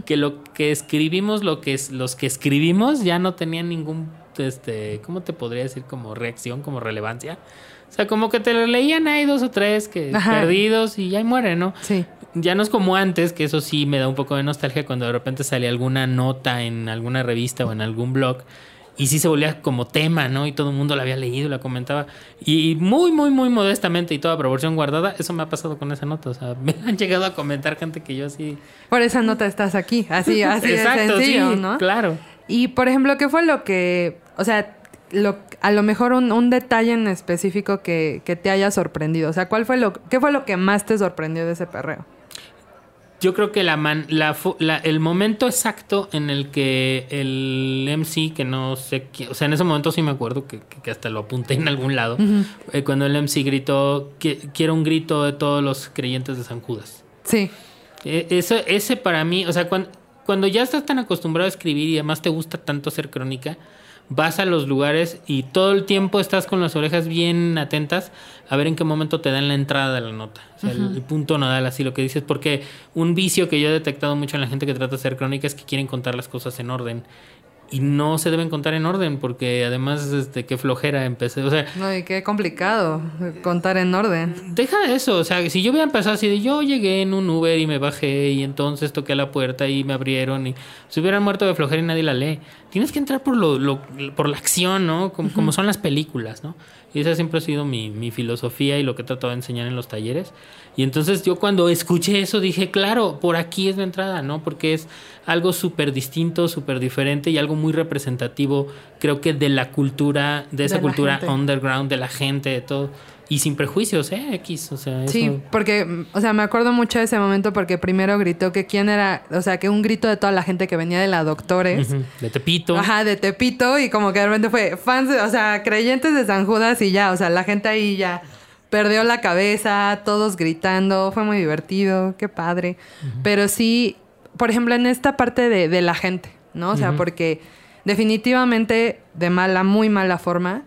que lo que escribimos, lo que es, los que escribimos ya no tenían ningún, este, ¿cómo te podría decir? Como reacción, como relevancia. O sea, como que te lo leían ahí dos o tres que Ajá. perdidos y ya mueren, ¿no? Sí. Ya no es como antes, que eso sí me da un poco de nostalgia cuando de repente salía alguna nota en alguna revista o en algún blog y sí se volvía como tema, ¿no? Y todo el mundo la había leído, la comentaba. Y muy, muy, muy modestamente y toda proporción guardada, eso me ha pasado con esa nota. O sea, me han llegado a comentar gente que yo así... Por esa nota estás aquí, así, así de Exacto, sencillo, sí, ¿no? claro. Y por ejemplo, ¿qué fue lo que, o sea, lo, a lo mejor un, un detalle en específico que, que te haya sorprendido? O sea, ¿cuál fue lo, qué fue lo que más te sorprendió de ese perreo? Yo creo que la, man- la el momento exacto en el que el MC, que no sé o sea, en ese momento sí me acuerdo que, que- hasta lo apunté en algún lado, eh, cuando el MC gritó, quiero un grito de todos los creyentes de San Judas. Sí, Eh, ese, ese para mí, o sea, cuando, cuando ya estás tan acostumbrado a escribir y además te gusta tanto hacer crónica, vas a los lugares y todo el tiempo estás con las orejas bien atentas a ver en qué momento te dan la entrada de la nota. O sea, el, el punto nodal, así lo que dices, porque un vicio que yo he detectado mucho en la gente que trata de hacer crónica es que quieren contar las cosas en orden. Y no se deben contar en orden porque además este qué flojera empecé o sea No, y qué complicado contar en orden. deja de eso o sea si yo hubiera empezado así de yo llegué en un Uber y me bajé y entonces toqué a la puerta y me abrieron y se hubieran muerto de flojera y nadie la lee. Tienes que entrar por lo, lo- por la acción no como, como son las películas no y esa siempre ha sido mi, mi filosofía y lo que he tratado de enseñar en los talleres. Y entonces yo cuando escuché eso dije claro por aquí es la entrada no porque es algo súper distinto súper diferente y algo muy representativo creo que de la cultura de esa De cultura gente. underground de la gente de todo y sin prejuicios eh X o sea eso- Sí, porque, mm, o sea, me acuerdo mucho de ese momento porque primero gritó que quién era, o sea, que un grito de toda la gente que venía de la Doctores. De Tepito Ajá, de Tepito y como que de repente fue fans, o sea, creyentes de San Judas y ya, o sea, la gente ahí ya perdió la cabeza, todos gritando, fue muy divertido, qué padre. Pero sí, por ejemplo, en esta parte de, de la gente, ¿no? O sea, porque definitivamente de mala, muy mala forma,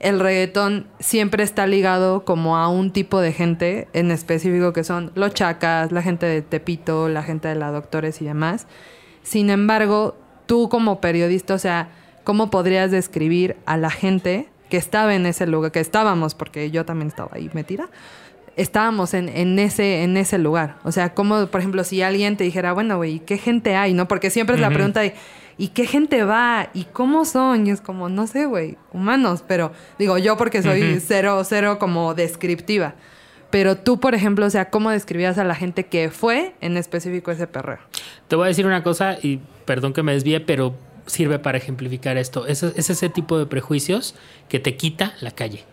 el reggaetón siempre está ligado como a un tipo de gente en específico que son los chacas, la gente de Tepito, la gente de la Doctores y demás. Sin embargo, tú como periodista, o sea, ¿cómo podrías describir a la gente que estaba en ese lugar, que estábamos, porque yo también estaba ahí metida, estábamos en, en ese, en ese lugar? O sea, ¿cómo, por ejemplo, si alguien te dijera, bueno, güey, ¿qué gente hay? ¿No? Porque siempre es la pregunta de, ¿y qué gente va? ¿Y cómo son? Y es como, no sé, güey, humanos, pero digo yo porque soy cero, cero como descriptiva. Pero tú, por ejemplo, o sea, ¿cómo describías a la gente que fue en específico ese perreo? Te voy a decir una cosa y perdón que me desvíe, pero sirve para ejemplificar esto. Es, es ese tipo de prejuicios que te quita la calle.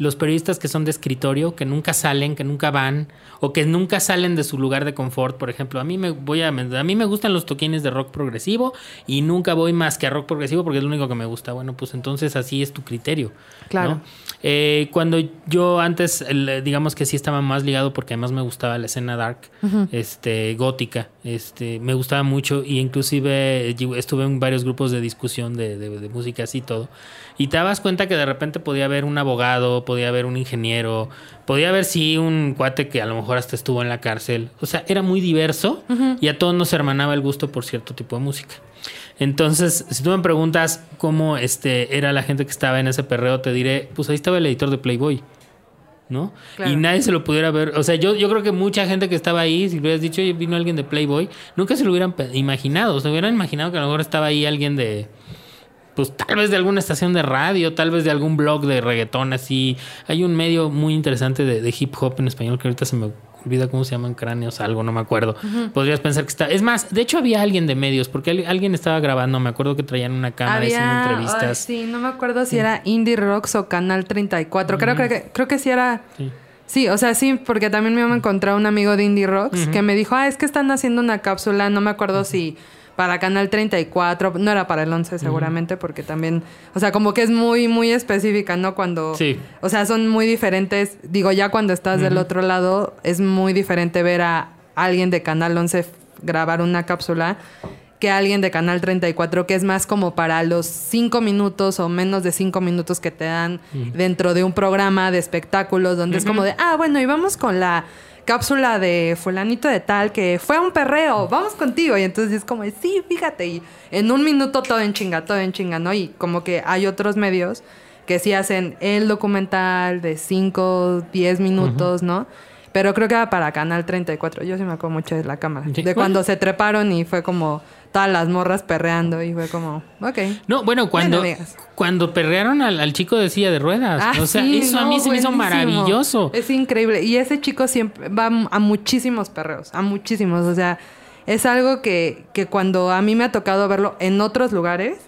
Los periodistas que son de escritorio, que nunca salen, que nunca van, o que nunca salen de su lugar de confort. Por ejemplo, a mí me voy a, a mí me gustan los toquines de rock progresivo y nunca voy más que a rock progresivo porque es lo único que me gusta. Bueno, pues entonces así es tu criterio. Claro. Eh, cuando yo antes, digamos que sí estaba más ligado porque además me gustaba la escena dark, este, gótica, este, me gustaba mucho y inclusive yo estuve en varios grupos de discusión de, de, de música así y todo. Y te dabas cuenta que de repente podía haber un abogado, podía haber un ingeniero, podía haber sí un cuate que a lo mejor hasta estuvo en la cárcel. O sea, era muy diverso y a todos nos hermanaba el gusto por cierto tipo de música. Entonces, si tú me preguntas cómo este, era la gente que estaba en ese perreo, te diré, pues ahí estaba el editor de Playboy. ¿No? Claro. Y nadie se lo pudiera ver. O sea, yo, yo creo que mucha gente que estaba ahí, si le hubieras dicho, oye, vino alguien de Playboy, nunca se lo hubieran imaginado. Se hubieran imaginado que a lo mejor estaba ahí alguien de. Pues tal vez de alguna estación de radio, tal vez de algún blog de reggaetón así. Hay un medio muy interesante de, de hip hop en español que ahorita se me olvida cómo se llaman cráneos, algo, no me acuerdo. Podrías pensar que está. Es más, de hecho había alguien de medios, porque al- alguien estaba grabando, me acuerdo que traían una cámara haciendo entrevistas. ay, sí, no me acuerdo si era Indie Rocks o Canal 34. Creo, creo, que, creo que sí era... Sí. Sí, o sea, sí, porque también me iba a encontrar un amigo de Indie Rocks que me dijo, ah, es que están haciendo una cápsula, no me acuerdo si para Canal 34, no era para el 11 seguramente, porque también, o sea, como que es muy, muy específica, ¿no? Cuando, Sí. o sea, son muy diferentes, digo, ya cuando estás del otro lado, es muy diferente ver a alguien de Canal 11 grabar una cápsula que alguien de Canal 34, que es más como para los cinco minutos o menos de cinco minutos que te dan dentro de un programa de espectáculos, donde es como de, ah, bueno, y vamos con la cápsula de fulanito de tal que fue a un perreo, vamos contigo. Y entonces es como, sí, fíjate, y en un minuto todo en chinga, todo en chinga, ¿no? Y como que hay otros medios que sí hacen el documental de 5, 10 minutos, ¿no? Pero creo que era para Canal 34. Yo sí me acuerdo mucho de la cámara. Sí. De cuando se treparon y fue como todas las morras perreando y fue como, ok. No, bueno, cuando, cuando perrearon al, al chico de silla de ruedas. Ah, o sea, sí, eso a mí se me hizo maravilloso. Es increíble. Y ese chico siempre va a muchísimos perreos, a muchísimos. O sea, es algo que, que cuando a mí me ha tocado verlo en otros lugares,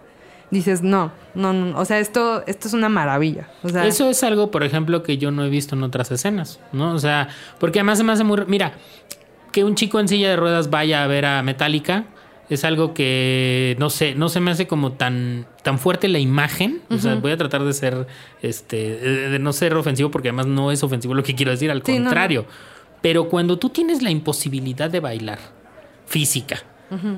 dices, no, no, no. O sea, esto, esto es una maravilla. O sea, Eso es algo, por ejemplo, que yo no he visto en otras escenas, ¿no? O sea, porque además se me hace muy... Mira, que un chico en silla de ruedas vaya a ver a Metallica es algo que, no sé, no se me hace como tan, tan fuerte la imagen. O sea, voy a tratar de ser, este, de no ser ofensivo porque además no es ofensivo lo que quiero decir, al Sí, no, no. contrario. Pero cuando tú tienes la imposibilidad de bailar física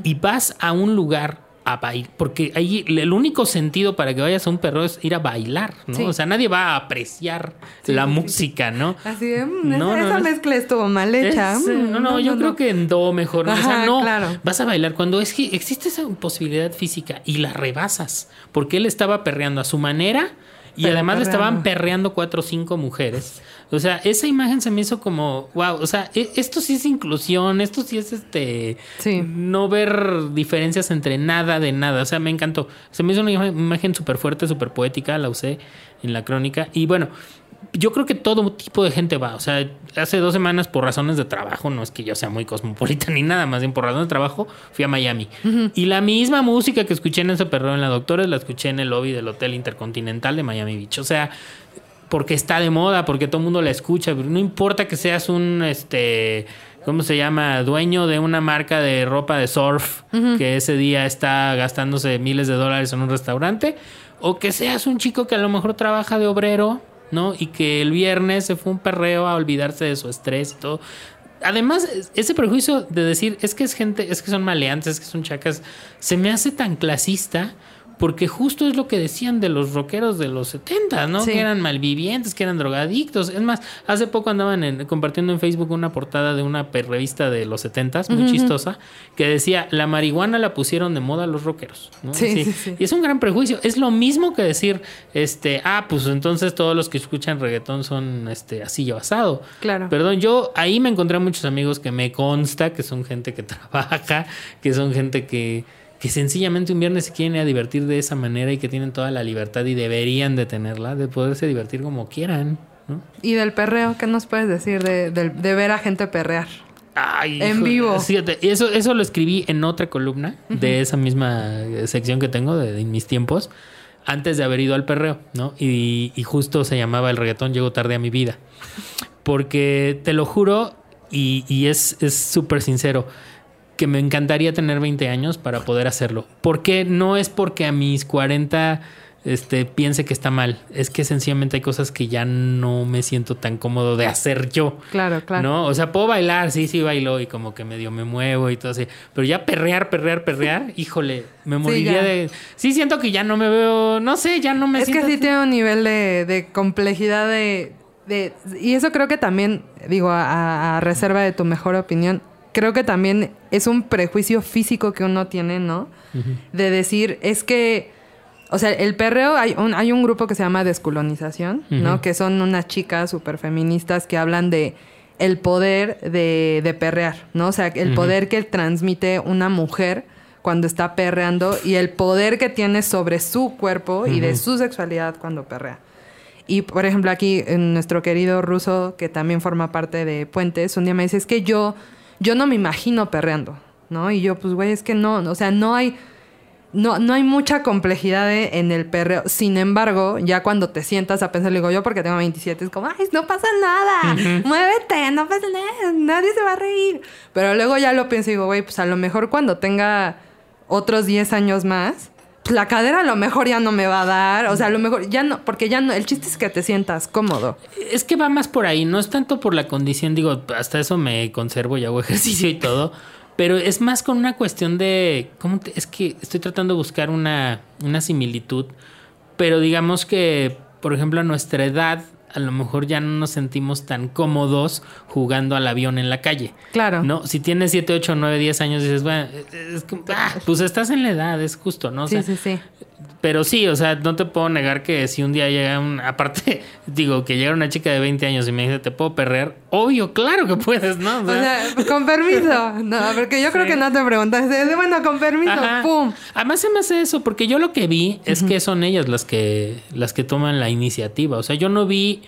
y vas a un lugar a bailar, porque ahí el único sentido para que vayas a un perro es ir a bailar, ¿no? Sí. O sea, nadie va a apreciar la música, ¿no? Así de, mm, No, esa, no, esa no. mezcla estuvo mal hecha. Es, Mm, no, no, yo creo que en do mejor. ¿no? o sea, no, claro. vas a bailar cuando es que existe esa posibilidad física y la rebasas, porque él estaba perreando a su manera y Pero además le estaban perreando cuatro o cinco mujeres. O sea, esa imagen se me hizo como, wow, o sea, e- esto sí es inclusión, esto sí es este, Sí. no ver diferencias entre nada de nada. O sea, me encantó. Se me hizo una imagen- súper fuerte, súper poética, la usé en la crónica. Y bueno, yo creo que todo tipo de gente va. O sea, hace dos semanas por razones de trabajo, no es que yo sea muy cosmopolita ni nada, más bien por razones de trabajo, fui a Miami. Y la misma música que escuché en ese perro en la Doctores la escuché en el lobby del Hotel Intercontinental de Miami Beach. O sea, porque está de moda, porque todo el mundo la escucha. No importa que seas un, este, ¿cómo se llama? Dueño de una marca de ropa de surf que ese día está gastándose miles de dólares en un restaurante, o que seas un chico que a lo mejor trabaja de obrero, ¿no? Y que el viernes se fue un perreo a olvidarse de su estrés y todo. Además, ese prejuicio de decir es que es gente, es que son maleantes, es que son chacas, se me hace tan clasista porque justo es lo que decían de los rockeros de los 70, ¿no? Sí. Que eran malvivientes, que eran drogadictos. Es más, hace poco andaban en- compartiendo en Facebook una portada de una revista de los 70, muy chistosa, que decía, la marihuana la pusieron de moda los rockeros. ¿no? Sí, sí, sí. Y es un gran prejuicio. Es lo mismo que decir, este, ah, pues entonces todos los que escuchan reggaetón son este, así basado. Claro. Perdón, yo ahí me encontré a muchos amigos que me consta que son gente que trabaja, que son gente que, que sencillamente un viernes se quieren ir a divertir de esa manera y que tienen toda la libertad y deberían de tenerla, de poderse divertir como quieran, ¿no? Y del perreo, ¿qué nos puedes decir de, del- de ver a gente perrear? Ay, En híjole, vivo. fíjate, eso, eso lo escribí en otra columna de esa misma eh, sección que tengo de, de mis tiempos, antes de haber ido al perreo, ¿no? Y, y justo se llamaba El reggaetón llegó tarde a mi vida. Porque te lo juro, y, y es es súper sincero, que me encantaría tener 20 años para poder hacerlo. Porque no es porque a mis 40 este, piense que está mal, es que sencillamente hay cosas que ya no me siento tan cómodo de hacer yo. Claro, claro. ¿No? O sea, puedo bailar, sí, sí bailo y como que medio me muevo y todo así. Pero ya perrear, perrear, perrear, híjole, me moriría de. Sí, siento que ya no me veo, no sé, ya no me es que siento. sí tiene un nivel de, de complejidad de, de- Y eso creo que también, digo, a reserva de tu mejor opinión, creo que también es un prejuicio físico que uno tiene, ¿no? De decir, es que. O sea, el perreo, hay un, hay un grupo que se llama Descolonización, ¿no? Que son unas chicas súper feministas que hablan de el poder de, de perrear, ¿no? O sea, el poder que transmite una mujer cuando está perreando y el poder que tiene sobre su cuerpo y de su sexualidad cuando perrea. Y por ejemplo, aquí en nuestro querido ruso, que también forma parte de Puentes, un día me dice, es que yo, yo no me imagino perreando, ¿no? Y yo, pues, güey, es que no, o sea, no hay, no, no hay mucha complejidad de- en el perreo. Sin embargo, ya cuando te sientas a pensar, le digo yo porque tengo 27, es como, ay, no pasa nada, muévete, no pasa nada, nadie se va a reír. Pero luego ya lo pienso y digo, güey, pues a lo mejor cuando tenga otros 10 años más, la cadera a lo mejor ya no me va a dar, o sea, a lo mejor ya no, porque ya no, el chiste es que te sientas cómodo. Es que va más por ahí, no es tanto por la condición, digo, hasta eso me conservo y hago ejercicio y todo, pero es más con una cuestión de, ¿cómo es que estoy tratando de buscar una, una similitud, pero digamos que, por ejemplo, a nuestra edad, a lo mejor ya no nos sentimos tan cómodos jugando al avión en la calle. Claro. No, si tienes 7, 8, 9, 10 años, dices, bueno, es como, ah, pues estás en la edad, es justo, ¿no? O Sí, sea, sí, sí. Pero sí, o sea, no te puedo negar que si un día llega un. Aparte, digo, que llega una chica de 20 años y me dice, ¿te puedo perrear? Obvio, claro que puedes, ¿no? O sea, con permiso. No, porque yo creo que no te preguntas. de, Bueno, con permiso, Ajá. ¡pum! Además se me hace eso, porque yo lo que vi es que son ellas las que, las que toman la iniciativa. O sea, yo no vi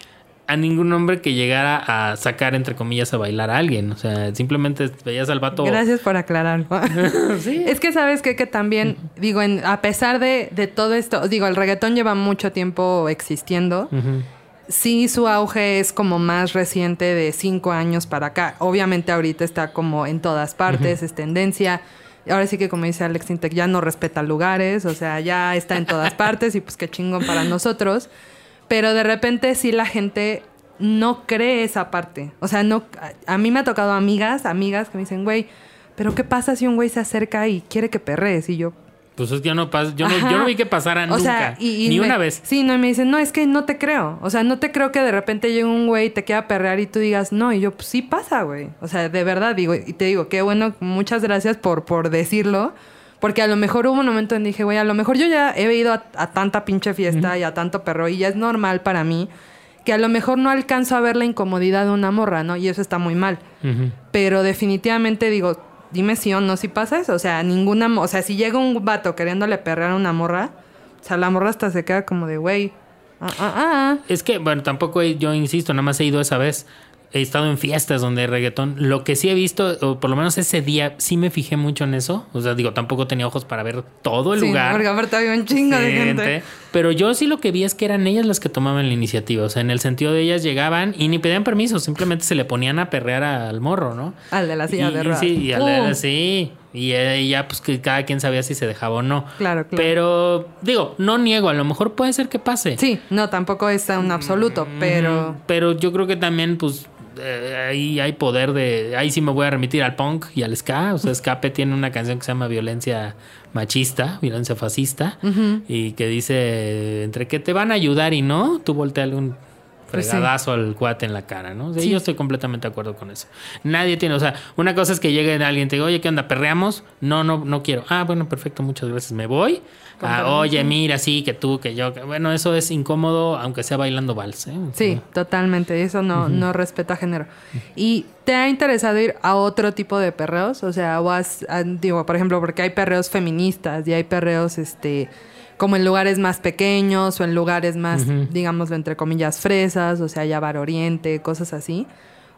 a ningún hombre que llegara a sacar, entre comillas, a bailar a alguien. O sea, simplemente veías al vato. Gracias por aclarar. Sí. Es que sabes qué? que también, digo, en- a pesar de, de todo esto, digo, el reggaetón lleva mucho tiempo existiendo. Ujú. Sí, su auge es como más reciente de cinco años para acá. Obviamente ahorita está como en todas partes, es tendencia. Ahora sí que como dice Alex Intec, ya no respeta lugares, o sea, ya está en todas partes y pues qué chingón para nosotros. Pero de repente sí la gente no cree esa parte. O sea, no, a, a mí me ha tocado amigas, amigas que me dicen, güey, pero ¿qué pasa si un güey se acerca y quiere que perrees? Y yo, Pues es que yo no, pas- yo no, yo no vi que pasara O nunca. sea, y- y ni me- una vez. Sí, no, y me dicen, no, es que no te creo. O sea, no te creo que de repente llegue un güey y te quiera perrear y tú digas, no. Y yo, pues sí pasa, güey. O sea, de verdad, digo, y te digo, qué bueno, muchas gracias por, por decirlo. Porque a lo mejor hubo un momento en que dije, güey, a lo mejor yo ya he ido a, a tanta pinche fiesta y a tanto perro y ya es normal para mí que a lo mejor no alcanzo a ver la incomodidad de una morra, ¿no? Y eso está muy mal. Pero definitivamente digo, dime sí o no si pasa eso. O sea, ninguna... O sea, si llega un vato queriéndole perrear a una morra, o sea, la morra hasta se queda como de, güey, ah, ah, ah. Es que, bueno, tampoco yo insisto, nada más he ido esa vez. He estado en fiestas donde hay reggaetón. Lo que sí he visto, o por lo menos ese día, sí me fijé mucho en eso. O sea, digo, tampoco tenía ojos para ver todo el Sí, lugar. porque aparte había un chingo de gente. Pero yo sí lo que vi es que eran ellas las que tomaban la iniciativa. O sea, en el sentido de ellas llegaban y ni pedían permiso, simplemente se le ponían a perrear al morro, ¿no? Al de la silla y, de ruedas. Sí, y al de- ¡Pum! sí. Y eh, ya, pues que cada quien sabía si se dejaba o no. Claro, claro. Pero, digo, no niego, a lo mejor puede ser que pase. Sí, no, tampoco es un absoluto, pero... Ujú. Pero yo creo que también, pues, eh, ahí hay poder de. Ahí sí me voy a remitir al punk y al ska. O sea, Escape tiene una canción que se llama Violencia Machista, Violencia Fascista, y que dice: entre que te van a ayudar y no, tú volteale Pues sí. fregadazo al cuate en la cara, ¿no? O sea, Sí. Yo estoy completamente de acuerdo con eso. Nadie tiene, o sea, una cosa es que llegue alguien y te diga, oye, ¿qué onda? ¿Perreamos? No, no, no quiero. Ah, bueno, perfecto, muchas gracias. Me voy. Ah, oye, mira, sí, que tú, que yo. que- Bueno, eso es incómodo, aunque sea bailando vals, ¿eh? Sí, totalmente. Eso no, no respeta género. ¿Y te ha interesado ir a otro tipo de perreos? O sea, o has, ah, digo, por ejemplo, porque hay perreos feministas y hay perreos, este, como en lugares más pequeños o en lugares más, digámoslo, entre comillas, fresas, o sea, ya Bar Oriente, cosas así.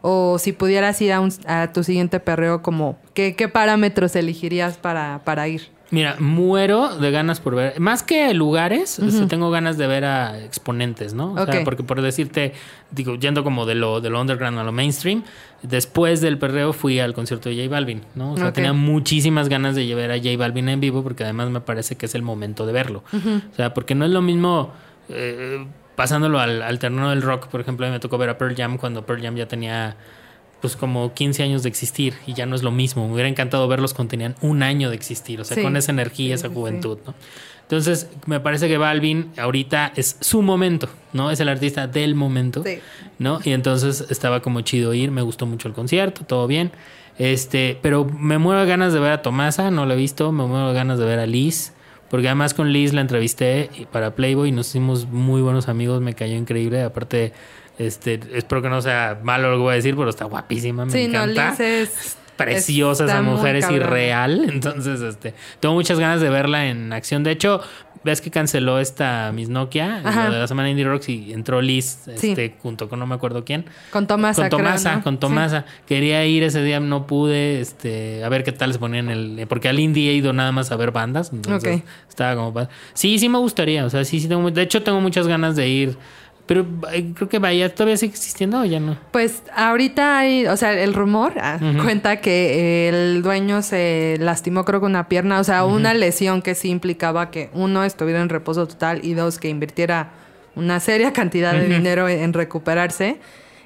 O si pudieras ir a, un- a tu siguiente perreo, como, ¿qué, qué parámetros elegirías para, para ir? Mira, muero de ganas por ver. Más que lugares, tengo ganas de ver a exponentes, ¿no? O sea, porque por decirte, digo, yendo como de lo, de lo underground a lo mainstream, después del perreo fui al concierto de J Balvin, ¿no? O sea, tenía muchísimas ganas de llevar a J Balvin en vivo porque además me parece que es el momento de verlo. O sea, porque no es lo mismo. eh, pasándolo al, al terreno del rock, por ejemplo, a mí me tocó ver a Pearl Jam cuando Pearl Jam ya tenía pues como 15 años de existir y ya no es lo mismo. Me hubiera encantado verlos cuando tenían un año de existir, o sea, Sí. con esa energía, esa juventud, ¿no? Entonces, me parece que Balvin ahorita es su momento, ¿no? Es el artista del momento, Sí. ¿no? Y entonces estaba como chido ir, me gustó mucho el concierto, todo bien. Este, pero me muero de ganas de ver a Tomasa, no la he visto, me muero de ganas de ver a Liz, porque además con Liz la entrevisté para Playboy y nos hicimos muy buenos amigos, me cayó increíble, aparte este, espero que no sea malo lo que voy a decir, pero está guapísima, me Sí, no, encanta. Liz es... Preciosa esa mujer, es irreal. Entonces, este, tengo muchas ganas de verla en acción. De hecho, ves que canceló esta Miss Nokia, Ajá. lo de la semana Indie Rocks, y entró Liz, Sí. este, junto con no me acuerdo quién. Con Tomasa, con Tomasa, ¿no? con Sí. Tomasa. Quería ir ese día, no pude, este, a ver qué tal se ponían el. Porque al indie he ido nada más a ver bandas. Entonces estaba como. Sí, sí me gustaría. O sea, sí, sí tengo. De hecho, tengo muchas ganas de ir. Pero eh, creo que vaya, todavía sigue existiendo o ya no. Pues ahorita hay, o sea, el rumor ah, cuenta que el dueño se lastimó creo con una pierna, o sea, una lesión que sí implicaba que uno estuviera en reposo total y dos que invirtiera una seria cantidad de dinero en recuperarse.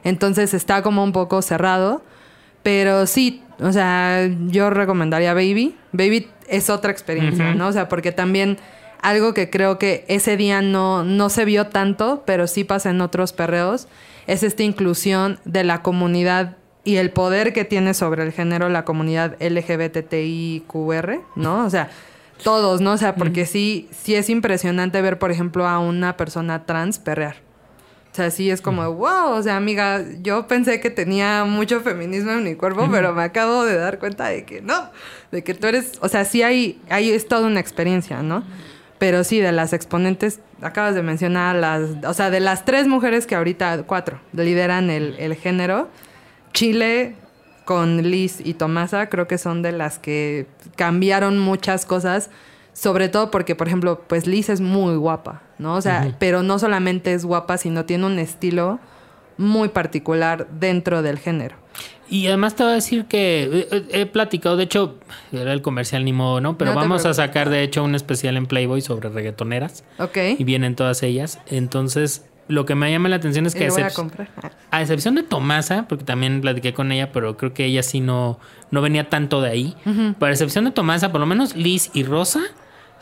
Entonces está como un poco cerrado, pero sí, o sea, yo recomendaría Baby. Baby es otra experiencia, ¿no? O sea, porque también algo que creo que ese día no, no se vio tanto, pero sí pasa en otros perreos, es esta inclusión de la comunidad y el poder que tiene sobre el género la comunidad LGBTIQR, ¿no? O sea, todos, ¿no? O sea, porque sí, sí es impresionante ver, por ejemplo, a una persona trans perrear. O sea, sí es como, wow, o sea, amiga, yo pensé que tenía mucho feminismo en mi cuerpo, pero me acabo de dar cuenta de que no, de que tú eres, o sea, sí hay, hay es toda una experiencia, ¿no? Pero sí, de las exponentes, acabas de mencionar las, o sea, de las tres mujeres que ahorita, cuatro, lideran el, el género, Chile con Liz y Tomasa creo que son de las que cambiaron muchas cosas, sobre todo porque, por ejemplo, pues Liz es muy guapa, ¿no? O sea, pero no solamente es guapa, sino tiene un estilo muy particular dentro del género. Y además te voy a decir que eh, he, platicado, de hecho, era el comercial ni modo, ¿no? Pero No vamos a sacar, de hecho, un especial en Playboy sobre reggaetoneras. ¿Ok? Y vienen todas ellas. Entonces, lo que me llama la atención es que voy a comprar. A excepción de Tomasa, porque también platiqué con ella, pero creo que ella sí no, no venía tanto de ahí. Para excepción de Tomasa, por lo menos Liz y Rosa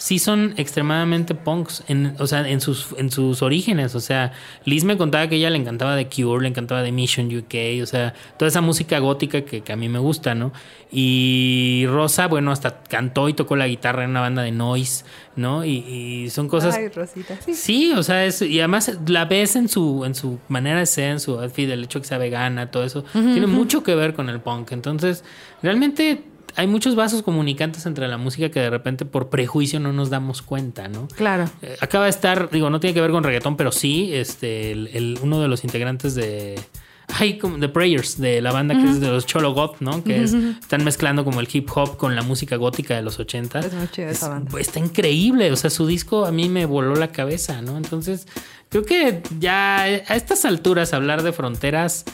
sí son extremadamente punks, en, o sea, en sus, en sus orígenes. O sea, Liz me contaba que ella le encantaba de Cure, le encantaba de Mission UK, o sea, toda esa música gótica que, que a mí me gusta, ¿no? Y Rosa, bueno, hasta cantó y tocó la guitarra en una banda de noise, ¿no? Y, y son cosas... Ay, Rosita, sí. Sí, o sea, es, y además la ves en su, en su manera de ser, en su outfit, el hecho de que sea vegana, todo eso, tiene mucho que ver con el punk. Entonces, realmente hay muchos vasos comunicantes entre la música que de repente por prejuicio no nos damos cuenta, ¿no? Claro. Eh, acaba de estar, digo, no tiene que ver con reggaetón, pero sí, este, el, el- uno de los integrantes de. Ay, como The Prayers, de la banda que es de los Cholo Goth, ¿no? Que es, están mezclando como el hip hop con la música gótica de los 80. Es muy chida esa banda. Está increíble, o sea, su disco a mí me voló la cabeza, ¿no? Entonces, creo que ya a estas alturas hablar de fronteras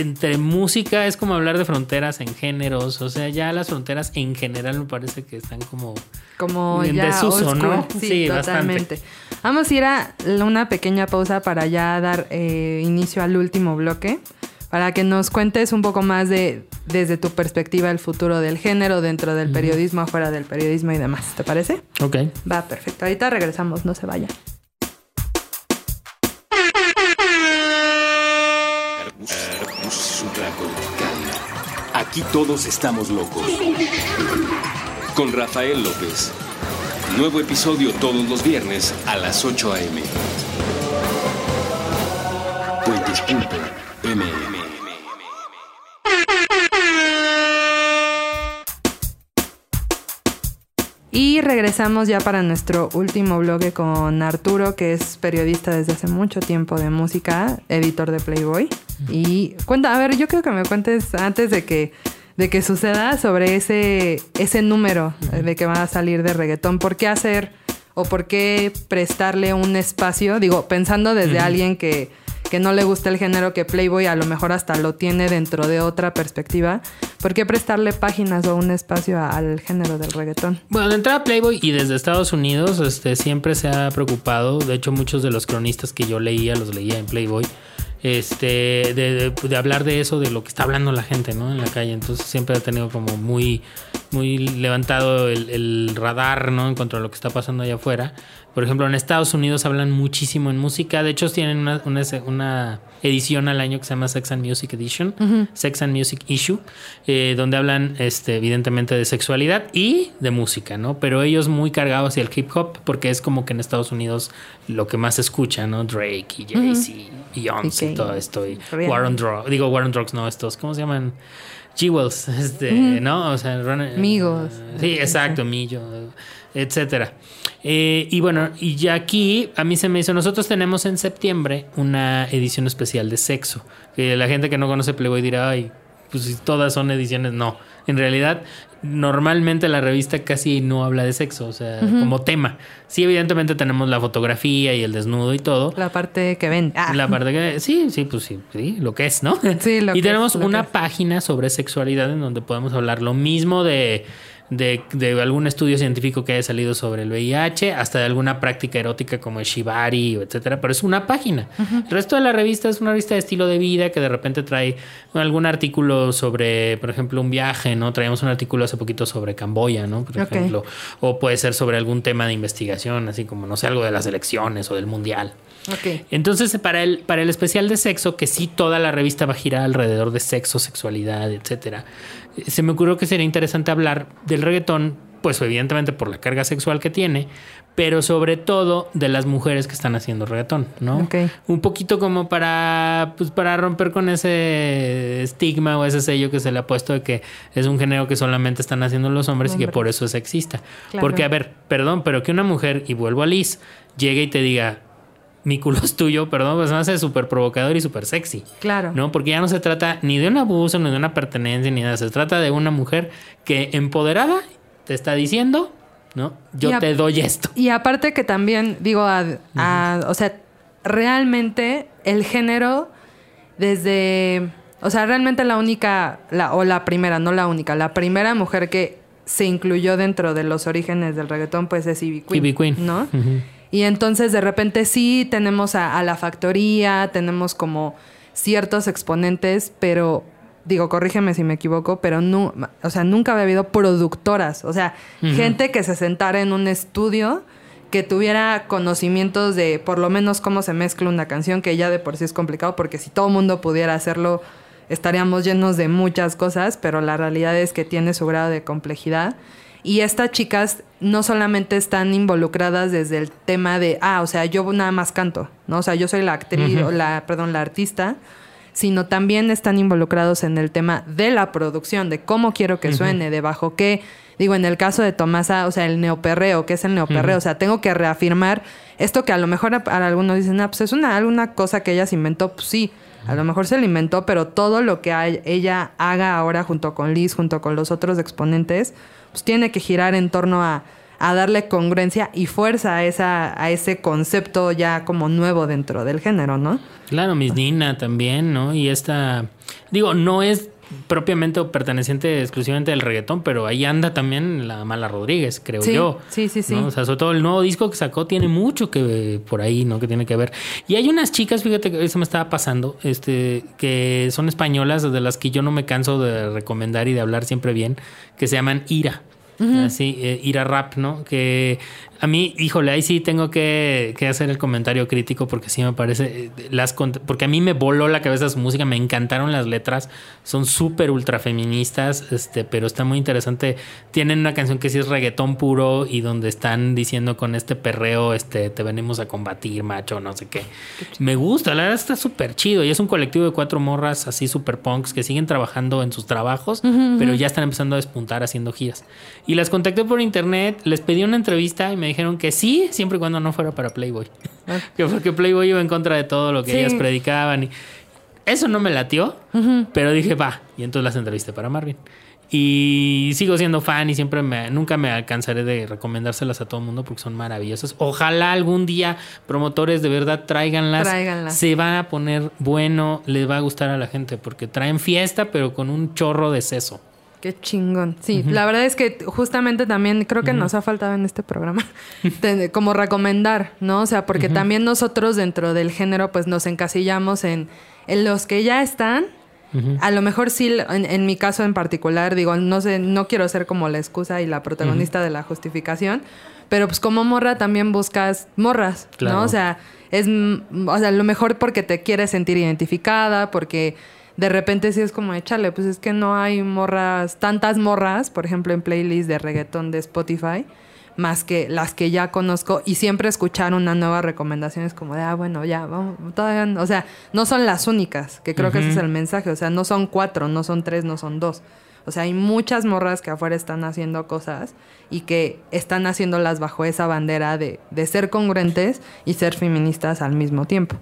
entre música es como hablar de fronteras en géneros, o sea, ya las fronteras en general me parece que están como Como en ya desuso, ¿no? Sí, Sí, totalmente. bastante. Vamos a ir a una pequeña pausa para ya dar eh, inicio al último bloque. Para que nos cuentes un poco más de, desde tu perspectiva, el futuro del género dentro del periodismo, afuera del periodismo y demás. ¿Te parece? Ok. Va, perfecto. Ahorita regresamos, no se vayan. Aquí todos estamos locos. Con Rafael López. Nuevo episodio todos los viernes a las 8 a.m. Puentes.mm. Y regresamos ya para nuestro último bloque con Arturo, que es periodista desde hace mucho tiempo de música, editor de Playboy. Y cuenta, a ver, yo creo que me cuentes antes de que, de que suceda sobre ese, ese número eh, de que va a salir de reggaetón. ¿Por qué hacer o por qué prestarle un espacio? Digo, pensando desde alguien que, que no le gusta el género, que Playboy a lo mejor hasta lo tiene dentro de otra perspectiva. ¿Por qué prestarle páginas o un espacio al género del reggaetón? Bueno, de entrada Playboy y desde Estados Unidos este, siempre se ha preocupado, de hecho muchos de los cronistas que yo leía, los leía en Playboy, este, de, de- de hablar de eso, de lo que está hablando la gente ¿no? en la calle, entonces siempre ha tenido como muy, muy levantado el, el radar ¿no? en cuanto a lo que está pasando allá afuera. Por ejemplo, en Estados Unidos hablan muchísimo en música. De hecho, tienen una, una, una edición al año que se llama Sex and Music Edition, Sex and Music Issue, eh, donde hablan este, evidentemente de sexualidad y de música, ¿no? Pero ellos muy cargados hacia el hip hop, porque es como que en Estados Unidos lo que más se escucha, ¿no? Drake y Jay-Z, Beyoncé y Y todo esto. Y Rihanna. War on Drugs, digo War on Drugs, no, estos, ¿cómo se llaman? Jewels, este, ¿no? O sea, Run- Migos. Sí, exacto, Millo, etcétera. Eh, y bueno, y ya aquí a mí se me hizo, nosotros tenemos en septiembre una edición especial de sexo. Que la gente que no conoce Playboy dirá, ay, pues todas son ediciones, no. En realidad, normalmente la revista casi no habla de sexo, o sea, como tema. Sí, evidentemente tenemos la fotografía y el desnudo y todo. La parte que ven. Ah, La parte que sí, sí, pues sí, sí, lo que es, ¿no? Sí, lo y que tenemos es, lo una que es. página sobre sexualidad en donde podemos hablar lo mismo de, de, de algún estudio científico que haya salido sobre el VIH, hasta de alguna práctica erótica como el shibari, etcétera, pero es una página. El resto de la revista es una revista de estilo de vida que de repente trae algún artículo sobre, por ejemplo, un viaje, ¿no? Traíamos un artículo hace poquito sobre Camboya, ¿no? Por ejemplo, o puede ser sobre algún tema de investigación, así como, no sé, algo de las elecciones o del mundial. Entonces, para el, para el especial de sexo, que sí toda la revista va a girar alrededor de sexo, sexualidad, etcétera, se me ocurrió que sería interesante hablar del reggaetón, pues evidentemente por la carga sexual que tiene, pero sobre todo de las mujeres que están haciendo reggaetón, ¿no? Ok. Un poquito como para, pues para romper con ese estigma o ese sello que se le ha puesto de que es un género que solamente están haciendo los hombres y que por eso es sexista. Claro. Porque, a ver, perdón, pero que una mujer, y vuelvo a Liz, llegue y te diga, mi culo es tuyo, perdón, pues me hace súper provocador y súper sexy. Claro. ¿No? Porque ya no se trata ni de un abuso, ni de una pertenencia, ni nada. Se trata de una mujer que empoderada te está diciendo, ¿no? Yo a- te doy esto. Y aparte que también, digo, a- a- o sea, realmente el género desde, o sea, realmente la única, la, o la primera, no la única, la primera mujer que se incluyó dentro de los orígenes del reggaetón, pues es Ivy Queen. Ivy Queen. ¿No? Ujú. Y entonces de repente sí tenemos a, a la factoría, tenemos como ciertos exponentes, pero digo, corrígeme si me equivoco, pero no, o sea, nunca había habido productoras, o sea, gente que se sentara en un estudio que tuviera conocimientos de por lo menos cómo se mezcla una canción, que ya de por sí es complicado, porque si todo el mundo pudiera hacerlo, estaríamos llenos de muchas cosas, pero la realidad es que tiene su grado de complejidad. Y estas chicas no solamente están involucradas desde el tema de, ah, o sea, yo nada más canto, ¿no? O sea, yo soy la actriz, o la, perdón, la artista, sino también están involucrados en el tema de la producción, de cómo quiero que suene, de bajo qué. Digo, en el caso de Tomasa, o sea, el neoperreo, ¿qué es el neoperreo? O sea, tengo que reafirmar esto que a lo mejor para algunos dicen, ah, pues es una, alguna cosa que ella se inventó, pues sí, a lo mejor se lo inventó, pero todo lo que ella haga ahora junto con Liz, junto con los otros exponentes, pues tiene que girar en torno a a darle congruencia y fuerza a, esa, a ese concepto ya como nuevo dentro del género, ¿no? Claro, Miss Nina también, ¿no? Y esta, digo, no es propiamente o perteneciente exclusivamente del reggaetón, pero ahí anda también la Mala Rodríguez, creo yo. Sí, sí, sí. O sea, sobre todo el nuevo disco que sacó tiene mucho que por ahí, ¿no? Que tiene que ver. Y hay unas chicas, fíjate que eso me estaba pasando, este, que son españolas, de las que yo no me canso de recomendar y de hablar siempre bien, que se llaman Ira. Así, eh, ir a rap, ¿no? Que a mí, híjole, ahí sí tengo que, hacer el comentario crítico porque sí me parece. Eh, las Porque a mí me voló la cabeza su música, me encantaron las letras, son súper ultra feministas, este, pero está muy interesante. Tienen una canción que sí es reggaetón puro y donde están diciendo con este perreo, este, te venimos a combatir, macho, no sé qué. Me gusta, la verdad está súper chido y es un colectivo de cuatro morras así súper punks que siguen trabajando en sus trabajos, pero ya están empezando a despuntar haciendo giras. Y las contacté por internet, les pedí una entrevista y me dijeron que sí, siempre y cuando no fuera para Playboy. Ah. que porque Playboy iba en contra de todo lo que ellas predicaban. Y eso no me latió, pero dije, va. Y entonces las entrevisté para Marvin. Y sigo siendo fan y siempre me, nunca me alcanzaré de recomendárselas a todo el mundo porque son maravillosas. Ojalá algún día promotores de verdad tráiganlas. tráiganlas. Se va a poner bueno, les va a gustar a la gente porque traen fiesta pero con un chorro de seso. Qué chingón. Sí, la verdad es que justamente también creo que nos ha faltado en este programa como recomendar, ¿no? O sea, porque también nosotros dentro del género pues nos encasillamos en, en los que ya están. A lo mejor sí, en, mi caso en particular, digo, no sé, no quiero ser como la excusa y la protagonista de la justificación, pero pues como morra también buscas morras, ¿no? O sea, es, o sea, a lo mejor porque te quieres sentir identificada, porque de repente sí es como, échale, pues es que no hay morras, tantas morras, por ejemplo, en playlist de reggaetón de Spotify, más que las que ya conozco y siempre escuchar una nueva recomendación es como de, ah, bueno, ya, vamos, todavía, o sea, no son las únicas, que creo que ese es el mensaje, o sea, no son cuatro, no son tres, no son dos. O sea, hay muchas morras que afuera están haciendo cosas y que están haciéndolas bajo esa bandera de, de ser congruentes y ser feministas al mismo tiempo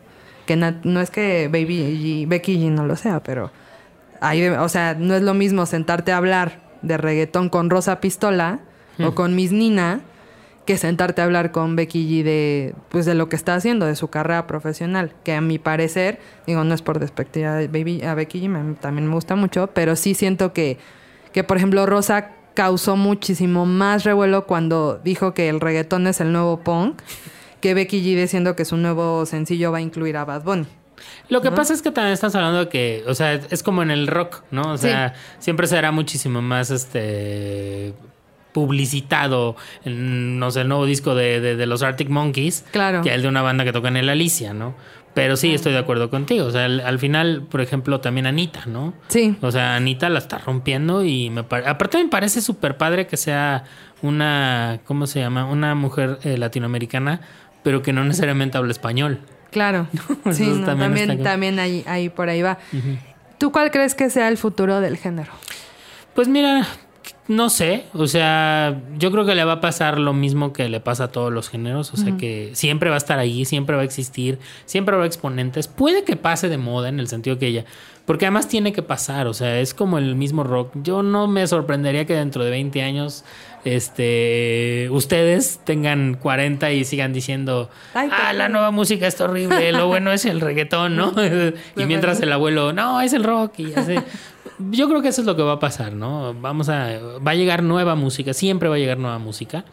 que no, es que Baby Becky G no lo sea, pero hay, o sea, no es lo mismo sentarte a hablar de reggaetón con Rosa Pistola o hmm. con Miss Nina que sentarte a hablar con Becky G de pues de lo que está haciendo, de su carrera profesional, que a mi parecer, digo, no es por despectiva a, Baby, a Becky G, también me gusta mucho, pero sí siento que, que, por ejemplo, Rosa causó muchísimo más revuelo cuando dijo que el reggaetón es el nuevo punk que Becky G diciendo que su nuevo sencillo va a incluir a Bad Bunny. Lo que pasa es que también estás hablando de que, o sea, es como en el rock, ¿no? O sea, siempre será muchísimo más este publicitado, no sé, el nuevo disco de, los Arctic Monkeys claro. que el de una banda que toca en el Alicia, ¿no? Pero sí, estoy de acuerdo contigo. O sea, al, final, por ejemplo, también Anita, ¿no? Sí. O sea, Anita la está rompiendo y me parece... Aparte me parece súper padre que sea una, ¿cómo se llama? Una mujer eh, latinoamericana pero que no necesariamente habla español. Claro. sí, también, también, ahí, por ahí va. ¿Tú cuál crees que sea el futuro del género? Pues mira, no sé, o sea, yo creo que le va a pasar lo mismo que le pasa a todos los géneros, o sea que siempre va a estar ahí, siempre va a existir, siempre habrá exponentes. Puede que pase de moda en el sentido que ella, porque además tiene que pasar, o sea, es como el mismo rock. Yo no me sorprendería que dentro de 20 años este ustedes tengan 40 y sigan diciendo, ah, la nueva música está horrible, lo bueno es el reggaetón, ¿no? y mientras el abuelo, no, es el rock y así. Yo creo que eso es lo que va a pasar, ¿no? Vamos a, va a llegar nueva música, siempre va a llegar nueva música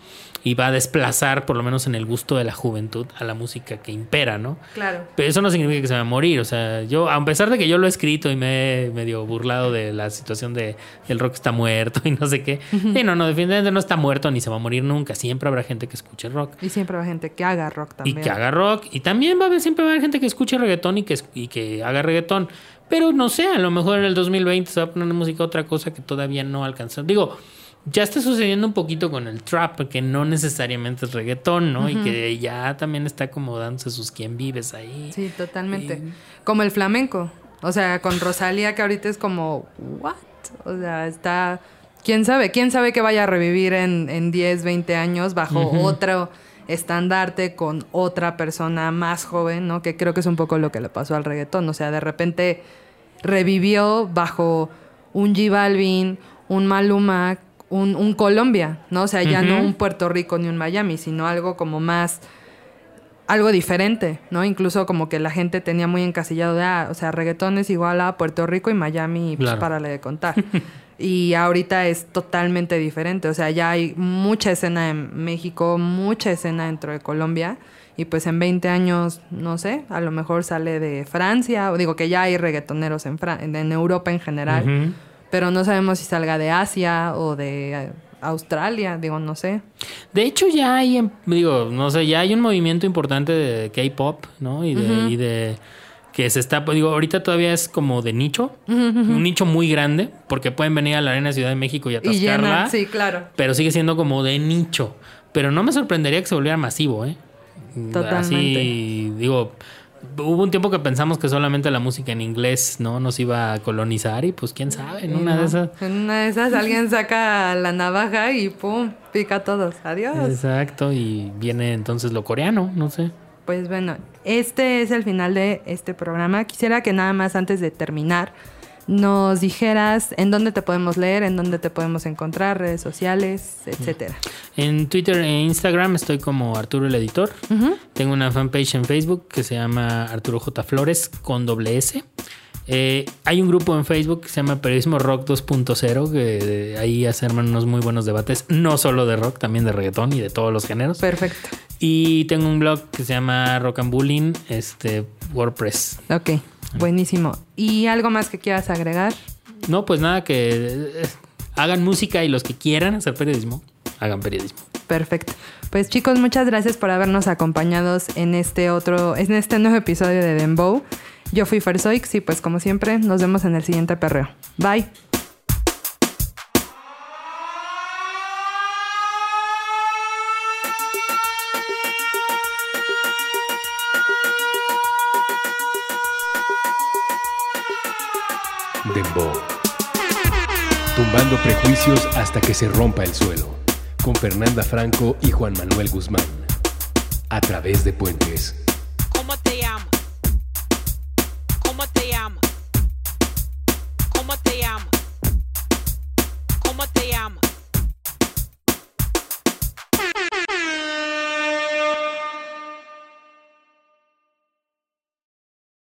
y va a desplazar, por lo menos en el gusto de la juventud, a la música que impera, ¿no? Claro. Pero eso no significa que se va a morir, o sea, yo, a pesar de que yo lo he escrito y me he medio burlado de la situación de el rock está muerto y no sé qué, sí, no, no, definitivamente no está muerto ni se va a morir nunca, siempre habrá gente que escuche rock. Y siempre va gente que haga rock también. Y que haga rock. Y también va a haber, siempre va a haber gente que escuche reggaetón y que, y que haga reggaetón. Pero no sé, a lo mejor en el 2020 se va a poner música otra cosa que todavía no alcanzó. Digo, ya está sucediendo un poquito con el trap, que no necesariamente es reggaetón, ¿no? Y que ya también está acomodándose sus quien vives ahí. Sí, totalmente. Como el flamenco. O sea, con Rosalía, que ahorita es como, ¿what? O sea, está. ¿Quién sabe? ¿Quién sabe que vaya a revivir en, en 10, 20 años bajo otro estandarte con otra persona más joven, ¿no? Que creo que es un poco lo que le pasó al reggaetón. O sea, de repente revivió bajo un G Balvin, un Maluma, un, un Colombia, ¿no? O sea, ya no un Puerto Rico ni un Miami, sino algo como más algo diferente, ¿no? Incluso como que la gente tenía muy encasillado de, ah, o sea, reggaetón es igual a Puerto Rico y Miami, pues Claro. párale de contar. y ahorita es totalmente diferente, o sea, ya hay mucha escena en México, mucha escena dentro de Colombia, y pues en 20 años, no sé, a lo mejor sale de Francia, o digo que ya hay reggaetoneros en, Fran- en, Europa en general, pero no sabemos si salga de Asia o de eh, Australia, digo, no sé. De hecho, ya hay, digo, no sé, ya hay un movimiento importante de K-pop, ¿no? Y de, y de que se está, pues, digo, ahorita todavía es como de nicho, un nicho muy grande, porque pueden venir a la Arena Ciudad de México y Y atascarla, llena, sí, claro. pero sigue siendo como de nicho. Pero no me sorprendería que se volviera masivo, ¿eh? Totalmente. Así, digo, hubo un tiempo que pensamos que solamente la música en inglés, ¿no? Nos iba a colonizar y pues quién sabe, en una de esas. En una de esas alguien saca la navaja y pum, pica a todos. Adiós. Exacto, y viene entonces lo coreano, no sé. Pues bueno, este es el final de este programa. Quisiera que nada más antes de terminar nos dijeras en dónde te podemos leer, en dónde te podemos encontrar, redes sociales, etcétera. En Twitter e Instagram estoy como Arturo el Editor. Tengo una fanpage en Facebook que se llama Arturo J. Flores con doble S. Eh, hay un grupo en Facebook que se llama Periodismo Rock 2.0, que ahí hacen unos muy buenos debates, no solo de rock, también de reggaetón y de todos los géneros. Perfecto. Y tengo un blog que se llama Rock and Bullying, este, WordPress. Ok, buenísimo. ¿Y algo más que quieras agregar? No, pues nada, que eh, hagan música y los que quieran hacer periodismo, hagan periodismo. Perfecto. Pues chicos, muchas gracias por habernos acompañado en este otro, en este nuevo episodio de Dembow. Yo fui Fersoix y pues como siempre, nos vemos en el siguiente perreo. Bye. Dembow. Tumbando prejuicios hasta que se rompa el suelo. Con Fernanda Franco y Juan Manuel Guzmán. A través de puentes te ¿Cómo te llamas?